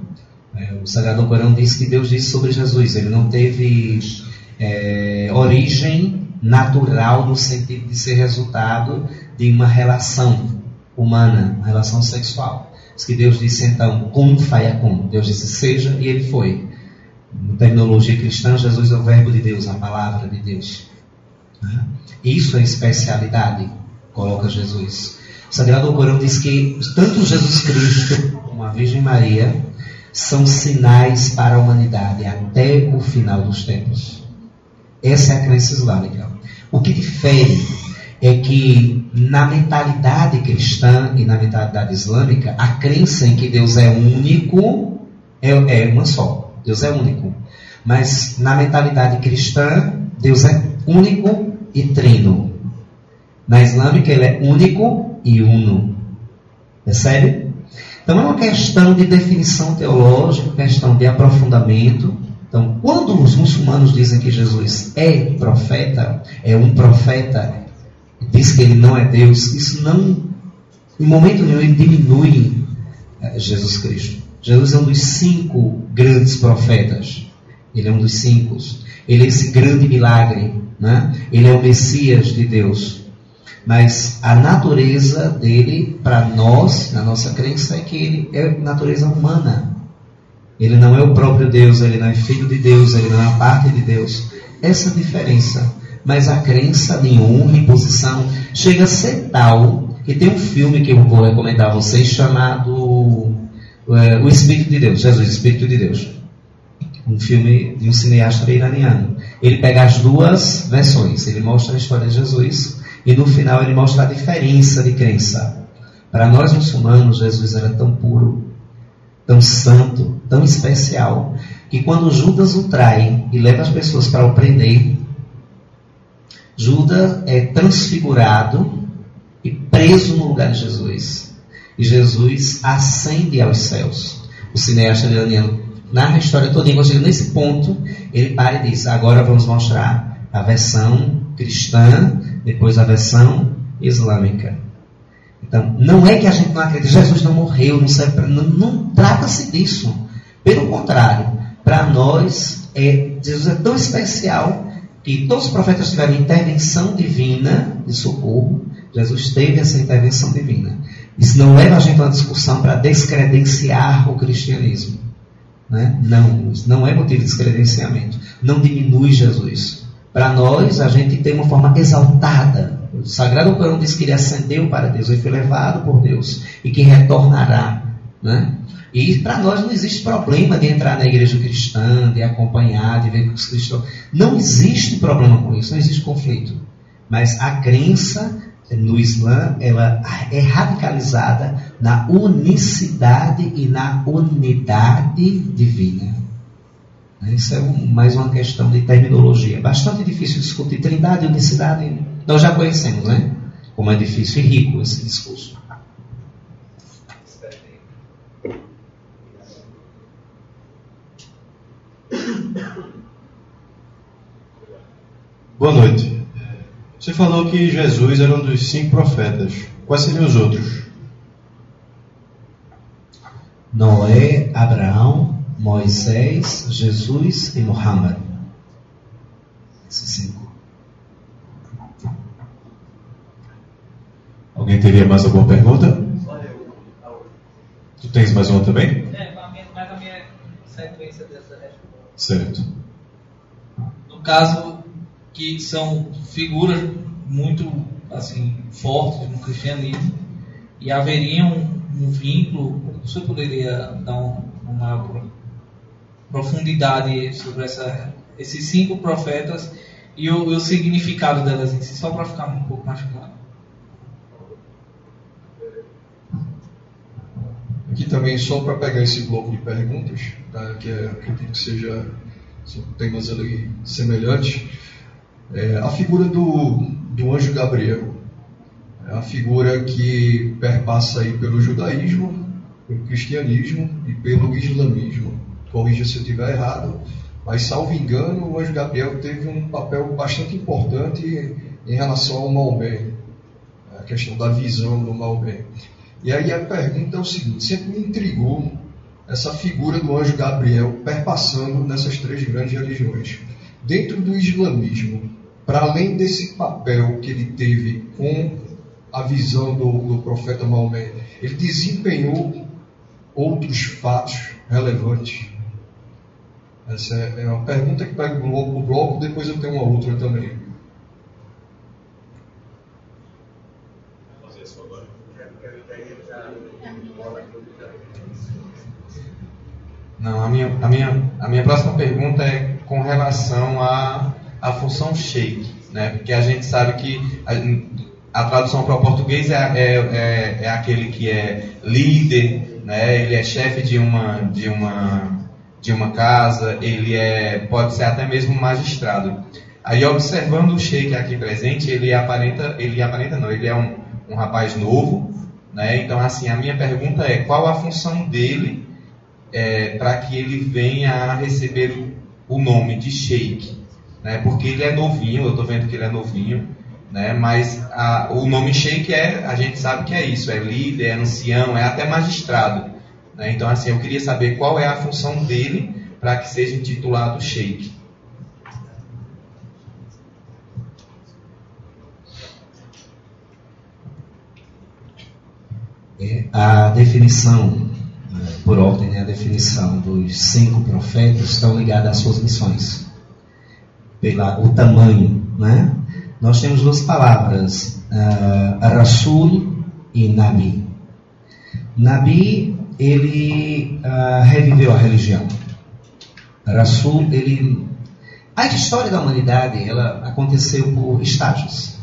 É, o Sagrado Corão diz que Deus disse sobre Jesus, ele não teve é, origem natural no sentido de ser resultado de uma relação humana, uma relação sexual. Diz que Deus disse então, cum fayakun. Deus disse seja e ele foi. Na terminologia cristã, Jesus é o verbo de Deus, a palavra de Deus. Né? Isso é especialidade, coloca Jesus. O Sagrado Corão diz que tanto Jesus Cristo como a Virgem Maria são sinais para a humanidade até o final dos tempos. Essa é a crença islâmica. O que difere é que na mentalidade cristã e na mentalidade islâmica, a crença em que Deus é único é, é uma só. Deus é único. Mas na mentalidade cristã, Deus é único e trino. Na islâmica ele é único e uno. Percebe? Então é uma questão de definição teológica, questão de aprofundamento. Então, quando os muçulmanos dizem que Jesus é profeta, é um profeta, diz que ele não é Deus, isso não, em momento nenhum, ele diminui eh, Jesus Cristo. Jesus é um dos cinco grandes profetas. Ele é um dos cinco. Ele é esse grande milagre né? Ele é o Messias de Deus. Mas a natureza dele, para nós, na nossa crença, é que ele é natureza humana. Ele não é o próprio Deus, ele não é filho de Deus, ele não é parte de Deus. Essa diferença. Mas a crença em honra e posição chega a ser tal que tem um filme que eu vou recomendar a vocês chamado é, O Espírito de Deus, Jesus, Espírito de Deus. Um filme de um cineasta iraniano. Ele pega as duas versões. Ele mostra a história de Jesus e no final ele mostra a diferença de crença. Para nós muçulmanos, Jesus era tão puro, tão santo, tão especial, que quando Judas o trai e leva as pessoas para o prender, Judas é transfigurado e preso no lugar de Jesus. E Jesus ascende aos céus. O cineasta iraniano narra a história toda, e nesse ponto, ele para e diz: Agora vamos mostrar a versão cristã, depois a versão islâmica. Então, não é que a gente não acredita, Jesus não morreu, não serve. Não, não trata-se disso. Pelo contrário, para nós, é, Jesus é tão especial que todos os profetas tiveram intervenção divina de socorro. Jesus teve essa intervenção divina. Isso não leva a gente a uma discussão para descredenciar o cristianismo. Né? Não, não é motivo de descredenciamento. Não diminui Jesus. Para nós, a gente tem uma forma exaltada. O Sagrado Corão diz que ele ascendeu para Deus, ele foi levado por Deus e que retornará. Né? E para nós não existe problema de entrar na igreja cristã, de acompanhar, de ver os cristãos. Não existe problema com isso, não existe conflito. Mas a crença no Islã, ela é radicalizada na unicidade e na unidade divina. Isso é um, mais uma questão de terminologia. Bastante difícil discutir trindade e unicidade. Nós já conhecemos, né? Como é difícil e rico esse discurso. Boa noite. Você falou que Jesus era um dos cinco profetas. Quais seriam os outros? Noé, Abraão, Moisés, Jesus e Muhammad. Esses cinco. Alguém teria mais alguma pergunta? Tu tens mais uma também? É, mas a minha sequência dessa resposta. Certo. No caso, que são figuras muito assim fortes no cristianismo e haveria um, um vínculo, você poderia dar um, uma profundidade sobre essa, esses cinco profetas e o, o significado delas em si, só para ficar um pouco mais claro. Aqui também, só para pegar esse bloco de perguntas, tá, que é, acredito que seja, são temas ali semelhantes. É, a figura do, do anjo Gabriel é a figura que perpassa aí pelo judaísmo, pelo cristianismo e pelo islamismo. Corrija se eu estiver errado, mas salvo engano, o anjo Gabriel teve um papel bastante importante em relação ao Maomé, a questão da visão do Maomé. E aí a pergunta é o seguinte: sempre me intrigou essa figura do anjo Gabriel perpassando nessas três grandes religiões. Dentro do islamismo, para além desse papel que ele teve com a visão do, do profeta Maomé, ele desempenhou outros fatos relevantes. Essa é uma pergunta que pega o bloco, depois eu tenho uma outra também. Não, a minha, a minha, a minha próxima pergunta é com relação à a, a função shake, né? Porque a gente sabe que a, a tradução para o português é, é, é, é, aquele que é líder, né? Ele é chefe de uma, de uma, de uma casa, ele é, pode ser até mesmo magistrado. Aí observando o Sheik aqui presente, ele aparenta, ele aparenta não, ele é um, um rapaz novo, né? Então assim, a minha pergunta é qual a função dele é, para que ele venha a receber o nome de Sheik, né? Porque ele é novinho, eu estou vendo que ele é novinho, né? Mas a, o nome Sheik é, a gente sabe que é isso, é líder, é ancião, é até magistrado, né? Então assim, eu queria saber qual é a função dele para que seja intitulado Sheik. É, a definição, né, por ordem, né, a definição dos cinco profetas estão ligada às suas missões, pela o tamanho, né? Nós temos duas palavras, uh, Rasul e Nabi. Nabi, ele uh, reviveu a religião. Rasul, ele... A história da humanidade, ela aconteceu por estágios.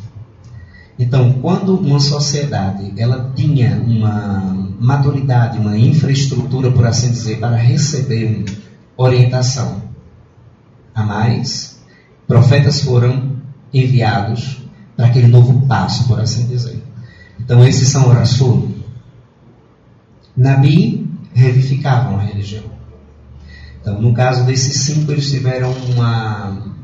Então, quando uma sociedade, ela tinha uma maturidade, uma infraestrutura, por assim dizer, para receber orientação a mais, profetas foram enviados para aquele novo passo, por assim dizer. Então, esses são Rasul. Nabi revificavam a religião. Então, no caso desses cinco, eles tiveram uma,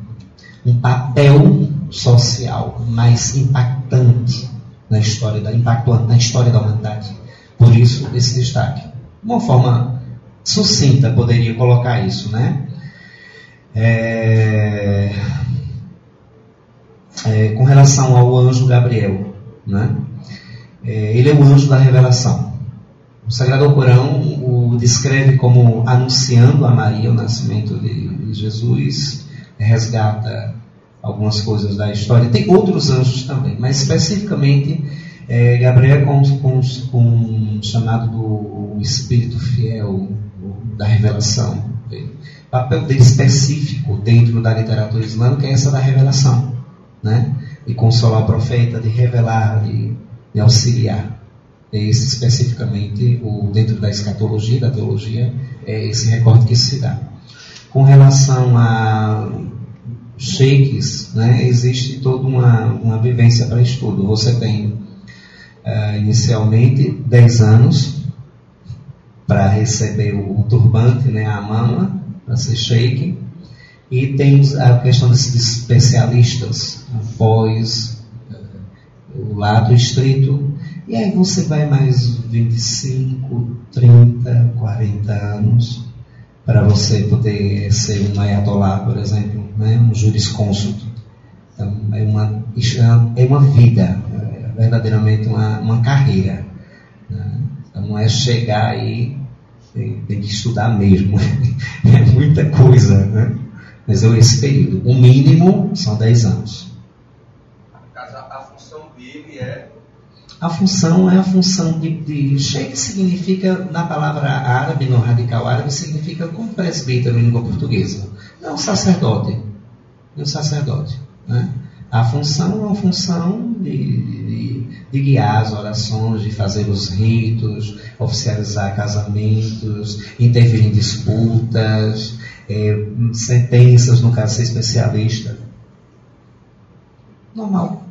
um papel social mais impactante na história da impactante na história da humanidade. Por isso esse destaque. Uma forma sucinta poderia colocar isso, né? É, é, com relação ao anjo Gabriel. Né? É, ele é o anjo da revelação. O Sagrado Corão o descreve como anunciando a Maria o nascimento de Jesus, resgata algumas coisas da história. Tem outros anjos também, mas especificamente é, Gabriel com, com, com chamado do Espírito Fiel da revelação. O papel dele específico dentro da literatura islâmica é essa da revelação né? de consolar o profeta, de revelar, de, de auxiliar. É esse especificamente, o, dentro da escatologia, da teologia, é esse recorte que se dá. Com relação a sheiks, né, existe toda uma, uma vivência para estudo. Você tem uh, inicialmente 10 anos para receber o, o, turbante, né, a mama, para ser sheik. E tem a questão desses especialistas, após o lado estrito. E aí você vai mais 25, 30, 40 anos para você poder ser um ayatollah, por exemplo, né? um jurisconsulto. Então, é uma, é uma vida, é verdadeiramente uma, uma carreira. Né? Então, não é chegar aí, tem, tem que estudar mesmo. é muita coisa, né? Mas é esse período. O mínimo são 10 anos. A função dele é. A função é a função de, de sheikh significa, na palavra árabe, no radical árabe, significa como presbítero em língua portuguesa. É um sacerdote. É um sacerdote. Né? A função é uma função de, de, de, guiar as orações, de fazer os ritos, oficializar casamentos, intervir em disputas, é, sentenças, no caso, ser especialista. Normal.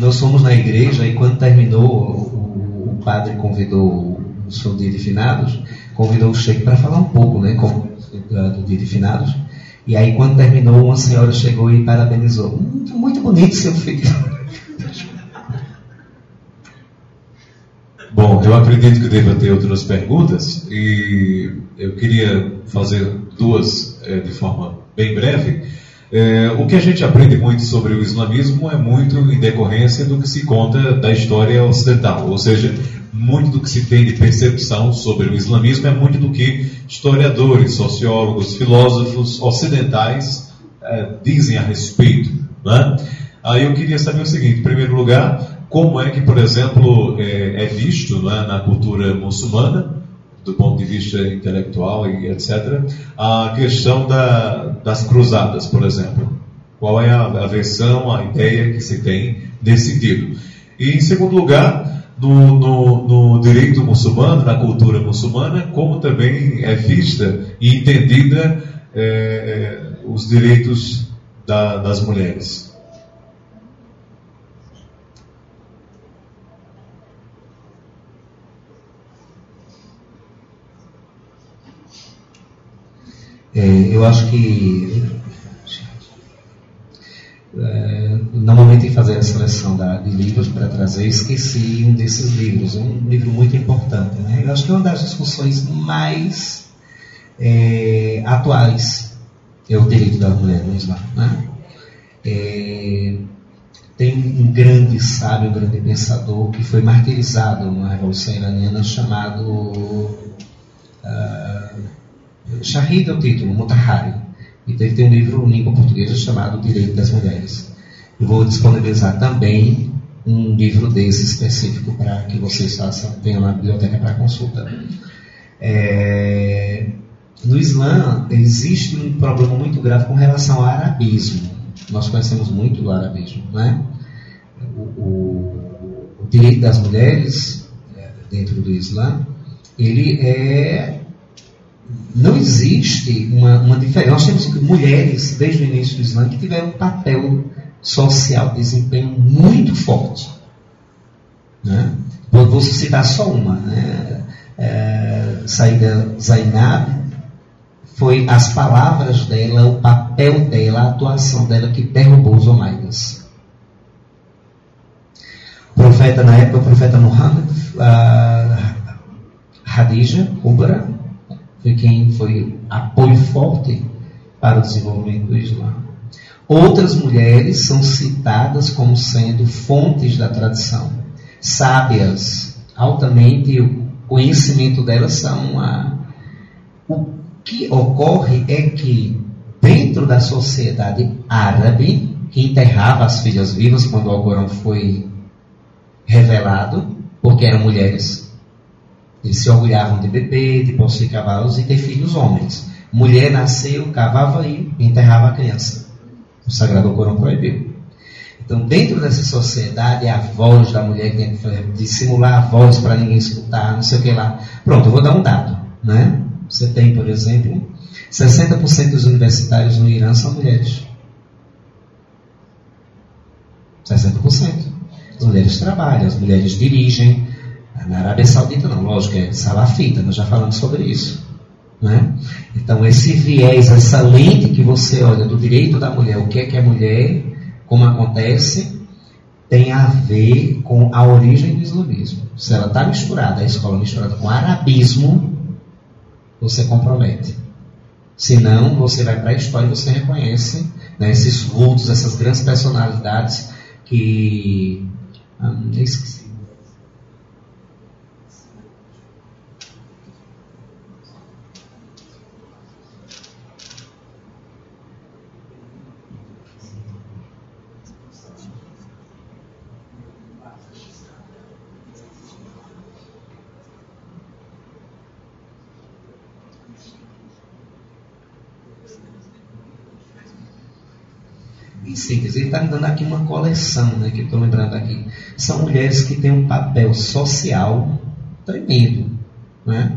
Nós fomos na igreja e quando terminou, o, o padre convidou os seu dia de finados, convidou o Sheik para falar um pouco, né, do dia de finados. E aí quando terminou, uma senhora chegou e parabenizou. Muito, muito bonito seu filho. Bom, eu acredito que deva ter outras perguntas e eu queria fazer duas é, de forma bem breve. É, o que a gente aprende muito sobre o islamismo é muito em decorrência do que se conta da história ocidental, ou seja, muito do que se tem de percepção sobre o islamismo é muito do que historiadores, sociólogos, filósofos ocidentais é, dizem a respeito. Né? Aí eu queria saber o seguinte: em primeiro lugar, como é que, por exemplo, é, é visto é, na cultura muçulmana, do ponto de vista intelectual e etc., a questão da, das cruzadas, por exemplo. Qual é a, versão, a ideia que se tem desse sentido? E, em segundo lugar, no, no, no, direito muçulmano, na cultura muçulmana, como também é vista e entendida é os direitos da, das mulheres. É, eu acho que é, no momento em fazer a seleção da, de livros para trazer, esqueci um desses livros, um livro muito importante. Né? Eu acho que é uma das discussões mais é, atuais é o direito da mulher no Islã. Né? É, tem um grande sábio, um grande pensador que foi martirizado na Revolução Iraniana chamado uh, Shahid é o título, Mutahari. E ele tem um livro em língua portuguesa chamado Direito das Mulheres. Eu vou disponibilizar também um livro desse específico para que vocês façam, tenham na biblioteca para consulta. É, no Islã existe um problema muito grave com relação ao arabismo. Nós conhecemos muito do arabismo, né? O, o, o direito das mulheres é, dentro do Islã, ele é não existe uma, uma diferença. Nós temos mulheres, desde o início do Islã, que tiveram um papel social, desempenho muito forte. Né? Vou, citar só uma. Né? É, Saída Zainab foi as palavras dela, o papel dela, a atuação dela que derrubou os Omaidas. O profeta na época, o profeta Muhammad, uh, Hadija, Kubra, foi quem foi apoio forte para o desenvolvimento do Islã. Outras mulheres são citadas como sendo fontes da tradição, sábias, altamente, o conhecimento delas são a, o que ocorre é que, dentro da sociedade árabe, que enterrava as filhas vivas quando o Alcorão foi revelado, porque eram mulheres, eles se orgulhavam de beber, de possuir cavalos e ter filhos homens. Mulher nasceu, cavava e enterrava a criança. O Sagrado Alcorão proibiu. Então, dentro dessa sociedade, a voz da mulher tinha que dissimular a voz para ninguém escutar, não sei o que lá. Pronto, eu vou dar um dado, né? Você tem, por exemplo, 60% dos universitários no Irã são mulheres. 60%. As mulheres trabalham, as mulheres dirigem. Na Arábia Saudita não, lógico, é salafita, nós já falamos sobre isso. Né? Então, esse viés, essa lente que você olha do direito da mulher, o que é que é mulher, como acontece, tem a ver com a origem do islamismo. Se ela está misturada, a escola misturada com arabismo, você compromete. Senão, você vai para a história e você reconhece né, esses vultos, essas grandes personalidades que. Ah, esqueci. Síntese, ele está me dando aqui uma coleção, né, que eu estou lembrando aqui. São mulheres que têm um papel social tremendo. Né?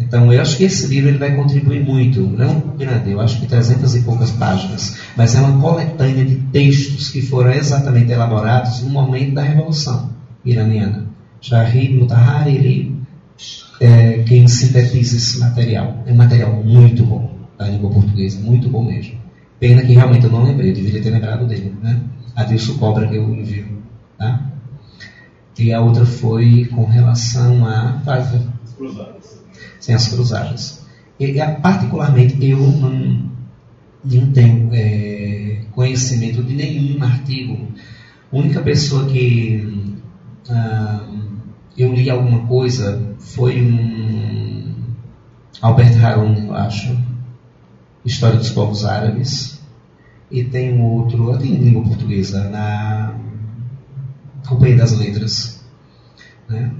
Então, eu acho que esse livro ele vai contribuir muito. Não grande, eu acho que 300 e poucas páginas, mas é uma coletânea de textos que foram exatamente elaborados no momento da Revolução Iraniana. Shahid Mutahari, ele é quem sintetiza esse material. É um material muito bom da língua portuguesa, muito bom mesmo. Pena que realmente eu não lembrei, eu deveria ter lembrado dele, né? Adilson Cobra que eu envio, tá? E a outra foi com relação a... Cruzadas. Sim, as cruzadas. E, particularmente, eu não, não tenho é, conhecimento de nenhum artigo. A única pessoa que ah, eu li alguma coisa foi um Albert Harun, eu acho, História dos Povos Árabes, e tem um outro, tem em língua portuguesa, na Companhia das Letras. Né?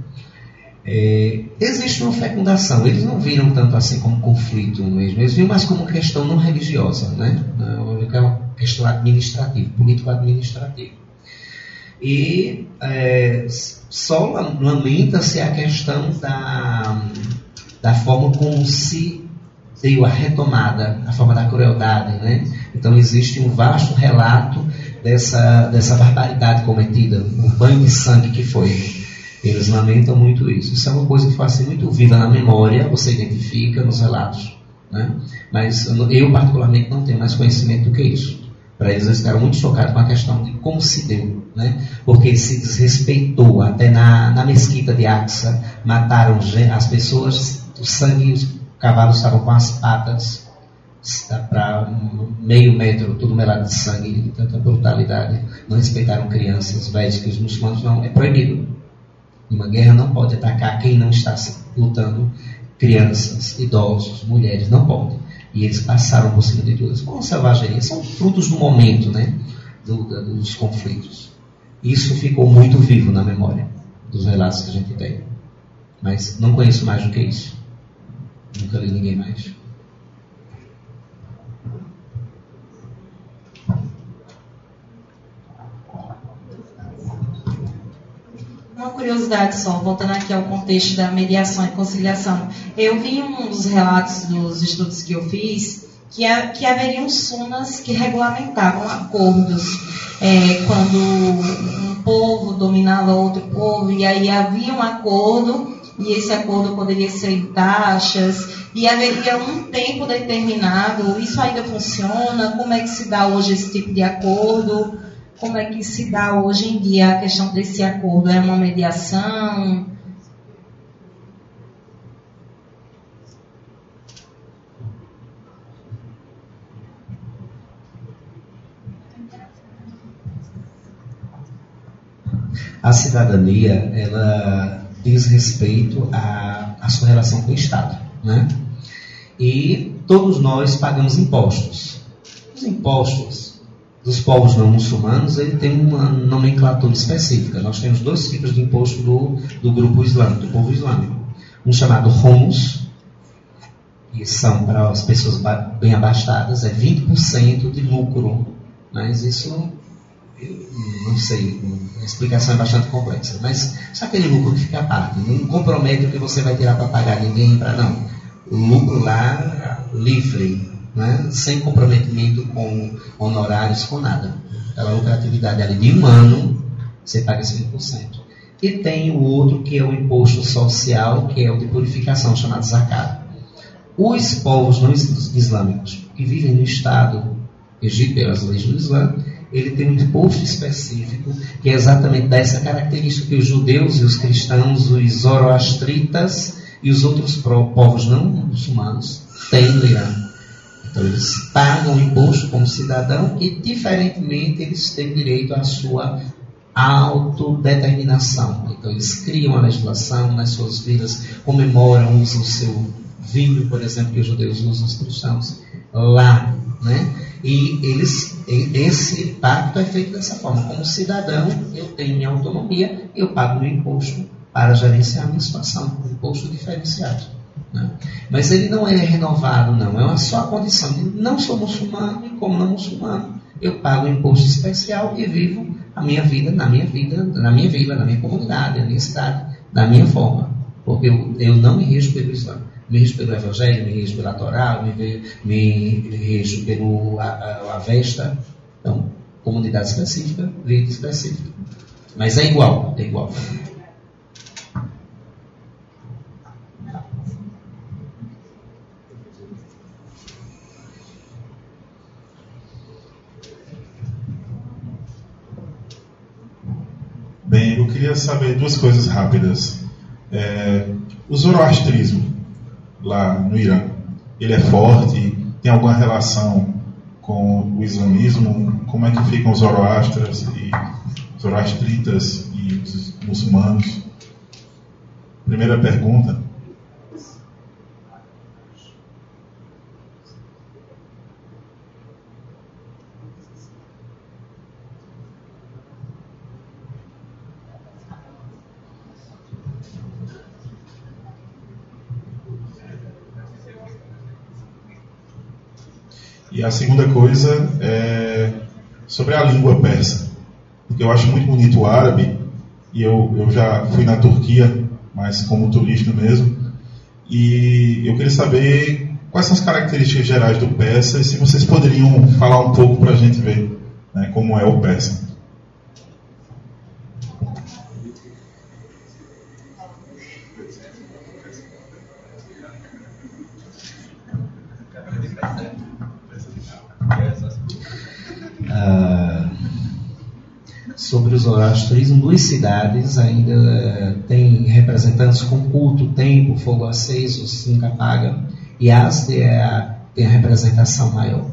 É, existe uma fecundação, eles não viram tanto assim como conflito mesmo, eles viram mais como questão não religiosa, né? é uma questão administrativa, político-administrativa. E é, só lamenta-se a questão da, da forma como se deu a retomada, a forma da crueldade, né? Então existe um vasto relato dessa, dessa barbaridade cometida, o banho de sangue que foi. Eles lamentam muito isso. Isso é uma coisa que faz assim, muito viva na memória, você identifica nos relatos. Né? Mas eu, particularmente, não tenho mais conhecimento do que isso. Para eles, eles ficaram muito chocados com a questão de como se deu. Né? Porque se desrespeitou. Até na, na mesquita de Axa, mataram as pessoas, o sangue cavalos estavam com as patas para meio metro, tudo melado de sangue, de tanta brutalidade. Não respeitaram crianças, védicos, muçulmanos, não. É proibido. Uma guerra não pode atacar quem não está lutando, crianças, idosos, mulheres, não pode. E eles passaram por cima de tudo. Com selvageria, são frutos do momento, né? Do, dos conflitos. Isso ficou muito vivo na memória dos relatos que a gente tem. Mas não conheço mais do que isso. Nunca li ninguém mais. Uma curiosidade só, voltando aqui ao contexto da mediação e conciliação. Eu vi um dos relatos dos estudos que eu fiz que, que haveriam sunas que regulamentavam acordos é, quando um povo dominava outro povo e aí havia um acordo e esse acordo poderia ser em taxas e haveria um tempo determinado. Isso ainda funciona? Como é que se dá hoje esse tipo de acordo? Como é que se dá hoje em dia a questão desse acordo? É uma mediação? A cidadania, ela diz respeito à, à sua relação com o Estado, né? E todos nós pagamos impostos. Os impostos dos povos não muçulmanos, ele tem uma nomenclatura específica. Nós temos dois tipos de imposto do, do grupo islâmico, do povo islâmico. Um chamado Homus, que são para as pessoas bem abastadas, é 20% de lucro. Mas isso, não sei, a explicação é bastante complexa. Mas só aquele lucro que fica à parte, não compromete o que você vai tirar para pagar ninguém, para não. O lucro lá, livre, né? sem comprometimento com honorários, com nada. Aquela lucratividade ali de um ano, você paga 5%. E tem o outro que é o imposto social, que é o de purificação, chamado zakat. Os povos não islâmicos que vivem no Estado regido pelas leis do Islã, ele tem um imposto específico que é exatamente dessa característica que os judeus e os cristãos, os zoroastritas e os outros povos não muçulmanos têm no Irã. Então, eles pagam imposto como cidadão e, diferentemente, eles têm direito à sua autodeterminação. Então, eles criam a legislação nas suas vidas, comemoram, usam o seu vinho, por exemplo, que os judeus usam, os cristãos, lá. Né? E eles, esse pacto é feito dessa forma. Como cidadão, eu tenho minha autonomia, eu pago meu imposto para gerenciar a minha situação, um imposto diferenciado. Né? Mas ele não é renovado, não. É só a condição não sou muçulmano e como não muçulmano, eu pago um imposto especial e vivo a minha vida na minha vida, na minha vila, na minha comunidade, na minha cidade, da minha forma. Porque eu, eu não me rejo pelo Islã. Me rejo pelo Evangelho, me rejo pela Torá, me, me rejo pelo Avesta. Então, comunidade específica, vida específica. Mas é igual, é igual. Bem, eu queria saber duas coisas rápidas. É, o zoroastrismo lá no Irã, ele é forte? Tem alguma relação com o islamismo? Como é que ficam os zoroastras e zoroastritas e os muçulmanos? Primeira pergunta. E a segunda coisa é sobre a língua persa. Porque eu acho muito bonito o árabe, e eu, eu já fui na Turquia, mas como turista mesmo, e eu queria saber quais são as características gerais do persa e se vocês poderiam falar um pouco para a gente ver né, como é o persa. Sobre o zoroastrismo, duas cidades ainda têm representantes com culto, tempo, fogo aceso, nunca apaga. Yazd é a tem a representação maior.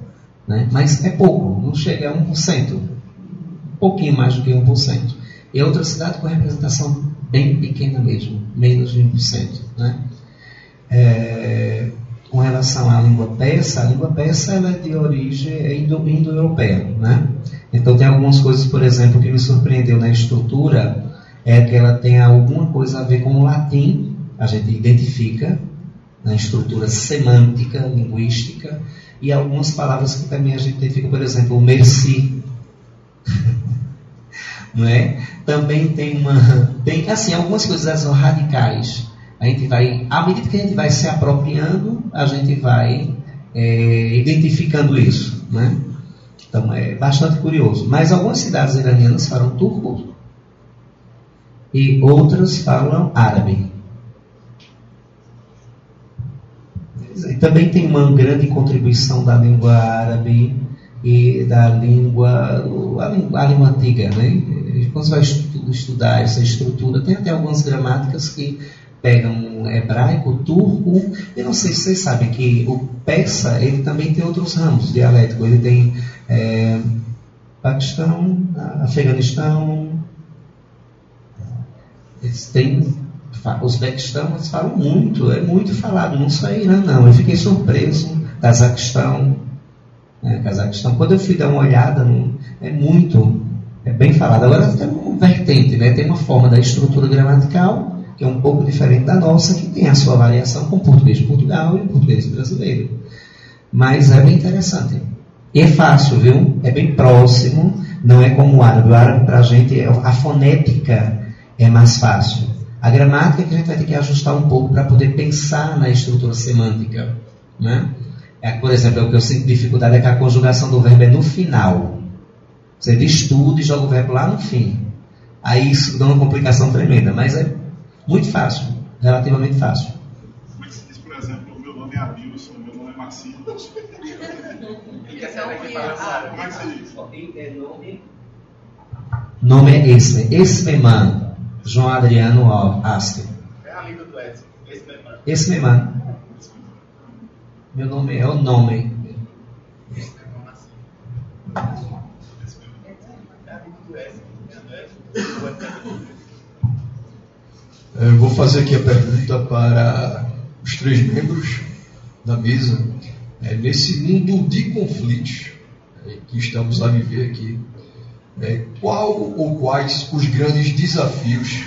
Né? Mas é pouco, não chega a 1%. Um pouquinho mais do que 1%. E outra cidade com representação bem pequena mesmo, menos de 1%. Né? É, com relação à língua persa, a língua persa ela é de origem indo-europeia. né? Então tem algumas coisas, por exemplo, que me surpreendeu na estrutura, é que ela tem alguma coisa a ver com o latim, a gente identifica na estrutura semântica, linguística, e algumas palavras que também a gente identifica, por exemplo, o merci. Não é? Também tem uma. Tem, assim, algumas coisas são radicais. A gente vai, à medida que a gente vai se apropriando, a gente vai é, identificando isso. Né? Então é bastante curioso. Mas algumas cidades iranianas falam turco e outras falam árabe. E também tem uma grande contribuição da língua árabe e da língua, a língua, a língua antiga, né? Quando você vai estudar essa estrutura, tem até algumas gramáticas que pegam hebraico, turco, eu não sei se vocês sabem que o persa, ele também tem outros ramos dialéticos, ele tem é, Paquistão, Afeganistão, eles têm Uzbequistão, eles falam muito, é muito falado, não só Irã, não. Eu fiquei surpreso. Cazaquistão, né, Cazaquistão. Quando eu fui dar uma olhada, é muito, é bem falado. Agora tem uma vertente, né? tem uma forma da estrutura gramatical, que é um pouco diferente da nossa, que tem a sua variação com o português de Portugal e o português brasileiro. Mas é bem interessante. E é fácil, viu? É bem próximo, não é como o árabe. O árabe, para a gente, é, a fonética é mais fácil. A gramática é que a gente vai ter que ajustar um pouco para poder pensar na estrutura semântica. Né? É, por exemplo, é o que eu sinto dificuldade é que a conjugação do verbo é no final. Você diz tudo e joga o verbo lá no fim. Aí isso dá uma complicação tremenda, mas é muito fácil, relativamente fácil. Como é que se diz, por exemplo, meu nome é Abilson, o meu nome é Marcinho? Como é que se diz? Nome é esse, Esmeman. João Adriano Astor. É a língua do Edson. Esmeman. Esmeman. Meu nome é o nome. Eu vou fazer aqui a pergunta para os três membros da mesa. É, nesse mundo de conflitos é, que estamos a viver aqui, é, qual ou quais os grandes desafios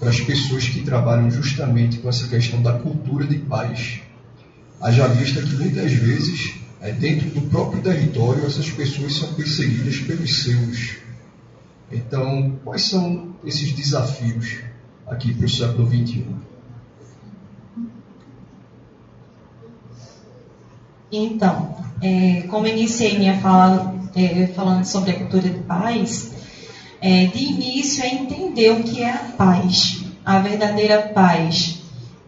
para as pessoas que trabalham justamente com essa questão da cultura de paz? Haja vista que muitas vezes, é, dentro do próprio território, essas pessoas são perseguidas pelos seus. Então, quais são esses desafios aqui para o século XXI? Então, é, como iniciei minha fala é, falando sobre a cultura de paz, é, de início é entender o que é a paz, a verdadeira paz,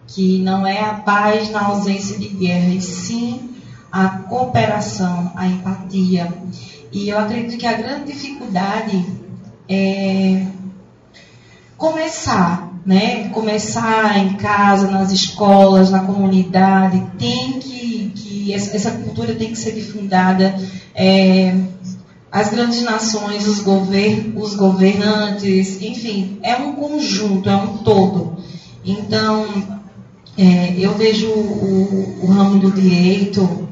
que não é a paz na ausência de guerra, e sim a cooperação, a empatia. E eu acredito que a grande dificuldade é começar, né? Começar em casa, nas escolas, na comunidade, tem que, que essa, cultura tem que ser difundida. É, as grandes nações, os, govern os governantes, enfim, é um conjunto, é um todo. Então, é, eu vejo o, o, ramo do direito,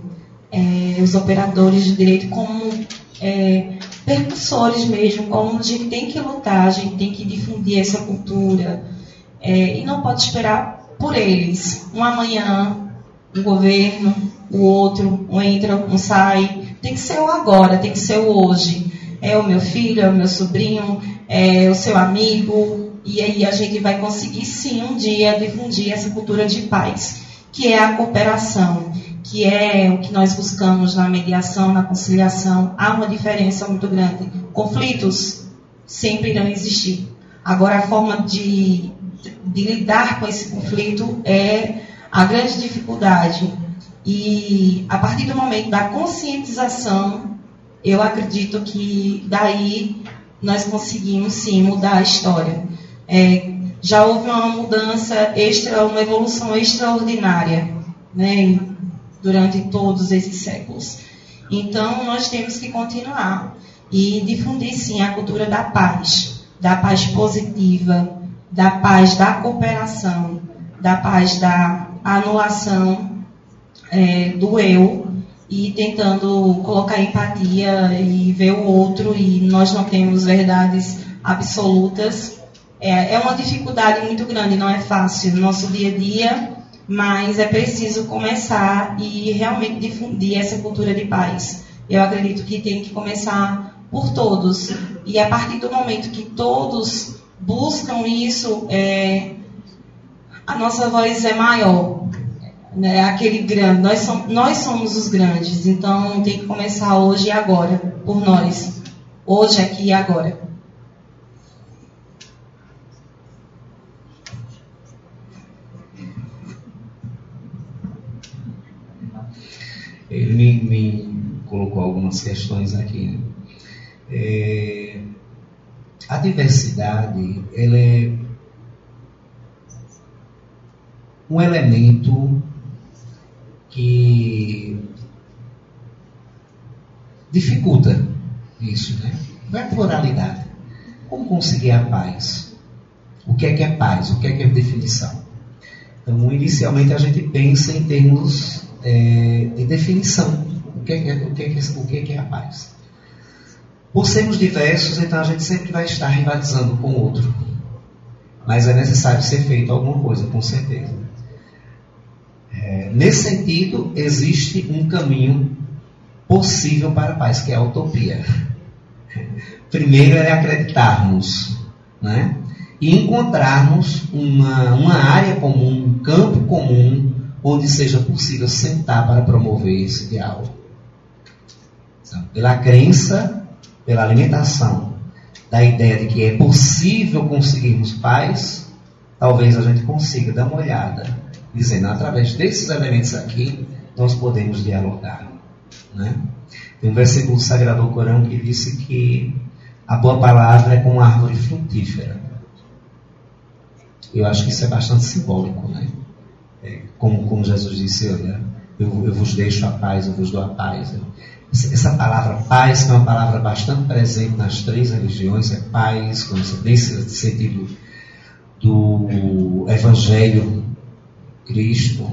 é, os operadores de direito como é, percussores mesmo, como a gente tem que lutar, a gente tem que difundir essa cultura é, e não pode esperar por eles. Um amanhã, um governo, o outro, um entra, um sai. Tem que ser o agora, tem que ser o hoje. É o meu filho, é o meu sobrinho, é o seu amigo. E aí a gente vai conseguir sim um dia difundir essa cultura de paz, que é a cooperação, que é o que nós buscamos na mediação, na conciliação. Há uma diferença muito grande. Conflitos sempre irão existir. Agora, a forma de, de lidar com esse conflito é a grande dificuldade. E a partir do momento da conscientização, eu acredito que daí nós conseguimos sim mudar a história. É, já houve uma mudança extra, uma evolução extraordinária, né? durante todos esses séculos. Então, nós temos que continuar e difundir, sim, a cultura da paz, da paz positiva, da paz da cooperação, da paz da anulação é, do eu e tentando colocar empatia e ver o outro e nós não temos verdades absolutas. É, é uma dificuldade muito grande, não é fácil no nosso dia a dia, mas é preciso começar e realmente difundir essa cultura de paz. Eu acredito que tem que começar por todos. E a partir do momento que todos buscam isso, é, a nossa voz é maior. Né? Aquele grande, nós, som, nós somos os grandes, então tem que começar hoje e agora, por nós. Hoje, aqui e agora. Ele me, me colocou algumas questões aqui. Né? É, a diversidade ela é um elemento que dificulta isso, né? Não é pluralidade. Como conseguir a paz? O que é que é paz? O que é que é definição? Então, inicialmente a gente pensa em termos é, de definição. O que é que é, o que é, é, o é, que é a paz? Por sermos diversos, então a gente sempre vai estar rivalizando com o outro. Mas é necessário ser feito alguma coisa, com certeza. É, nesse sentido, existe um caminho possível para a paz, que é a utopia. Primeiro é acreditarmos, né? E encontrarmos uma, uma área comum, um campo comum, onde seja possível sentar para promover esse diálogo. Pela crença, pela alimentação da ideia de que é possível conseguirmos paz, talvez a gente consiga dar uma olhada dizendo, através desses elementos aqui, nós podemos dialogar. Né? Tem um versículo sagrado do Corão que disse que a boa palavra é como uma árvore frutífera. Eu acho que isso é bastante simbólico, né? É, como, como Jesus disse, olha, eu, eu vos deixo a paz, eu vos dou a paz. Essa palavra paz, que é uma palavra bastante presente nas três religiões, é paz, nesse sentido do Evangelho Cristo,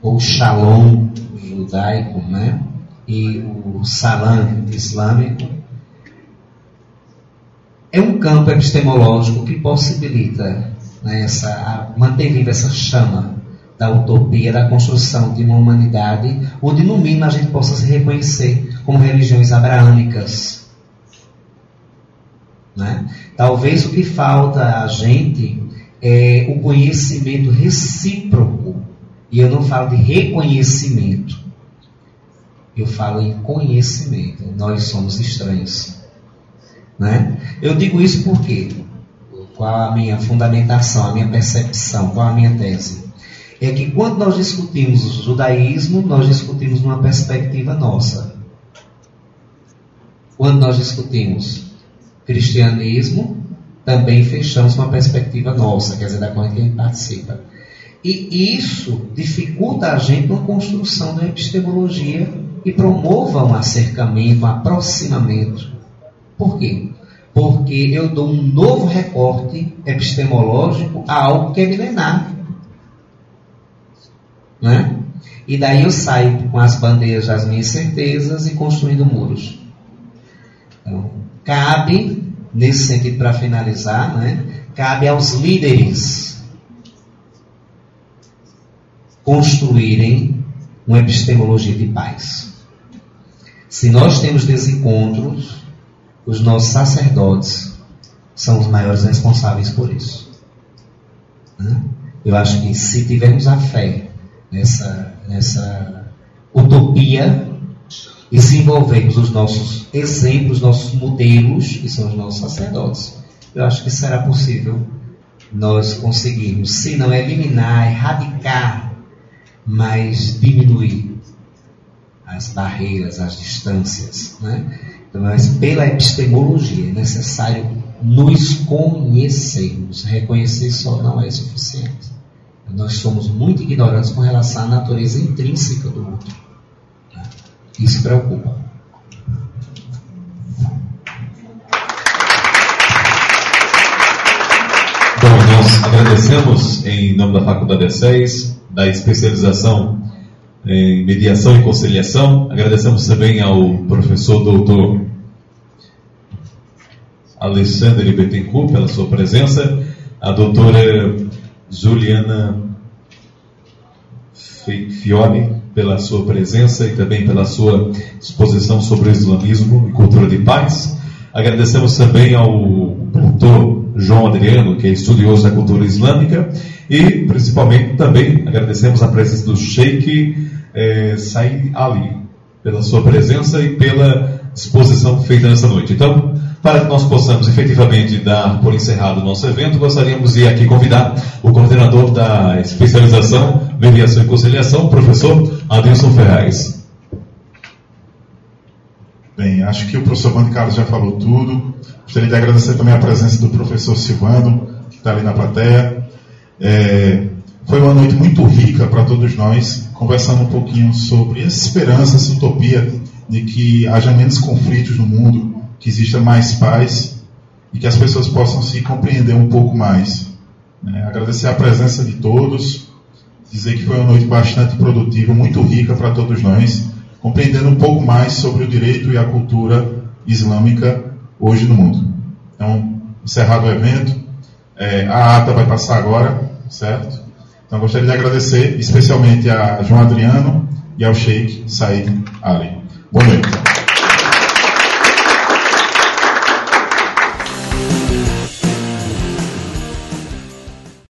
ou Shalom judaico, né? e o Salam islâmico, é um campo epistemológico que possibilita né, essa, manter viva essa chama da utopia, da construção de uma humanidade onde, no mínimo, a gente possa se reconhecer como religiões abraâmicas. Né? Talvez o que falta a gente é o conhecimento recíproco. E eu não falo de reconhecimento. Eu falo em conhecimento. Nós somos estranhos. Né? Eu digo isso porque qual a minha fundamentação, a minha percepção, qual a minha tese? É que quando nós discutimos o judaísmo, nós discutimos numa perspectiva nossa. Quando nós discutimos cristianismo, também fechamos uma perspectiva nossa, quer dizer, da corrente que a gente participa. E isso dificulta a gente uma construção da epistemologia e promova um acercamento, um aproximamento. Por quê? Porque eu dou um novo recorte epistemológico a algo que é milenar. Né? E daí eu saio com as bandeiras das minhas certezas e construindo muros. Então, cabe nesse sentido, para finalizar, né, cabe aos líderes construírem uma epistemologia de paz. Se nós temos desencontros, os nossos sacerdotes são os maiores responsáveis por isso. Né? Eu acho que se tivermos a fé nessa, nessa utopia se envolvermos os nossos exemplos, nossos modelos, que são os nossos sacerdotes, eu acho que será possível nós conseguirmos, se não eliminar, erradicar, mas diminuir as barreiras, as distâncias. Né? Então, mas pela epistemologia é necessário nos conhecermos. Reconhecer só não é suficiente. Nós somos muito ignorantes com relação à natureza intrínseca do outro. E se preocupam. Então, nós agradecemos em nome da Faculdade E6, da especialização em mediação e conciliação. Agradecemos também ao professor doutor Alexandre Bettencourt pela sua presença, a doutora Juliana Fiore pela sua presença e também pela sua exposição sobre o islamismo e cultura de paz. Agradecemos também ao doutor João Adriano, que é estudioso da cultura islâmica, e principalmente também agradecemos a presença do Sheikh eh, Said Ali, pela sua presença e pela exposição feita nessa noite. Então, para que nós possamos efetivamente dar por encerrado o nosso evento, gostaríamos de aqui convidar o coordenador da especialização Mediação e Conciliação, professor Adilson Ferraz. Bem, acho que o professor Vande Carlos já falou tudo. Gostaria de agradecer também a presença do professor Silvano, que está ali na plateia. É, foi uma noite muito rica para todos nós, conversando um pouquinho sobre essa esperança, essa utopia de que haja menos conflitos no mundo, que exista mais paz e que as pessoas possam se compreender um pouco mais. Né? Agradecer a presença de todos, dizer que foi uma noite bastante produtiva, muito rica para todos nós, compreendendo um pouco mais sobre o direito e a cultura islâmica hoje no mundo. Então, encerrado o evento, é, a ata vai passar agora, certo? Então, gostaria de agradecer especialmente a João Adriano e ao Sheikh Said Ali. Boa noite.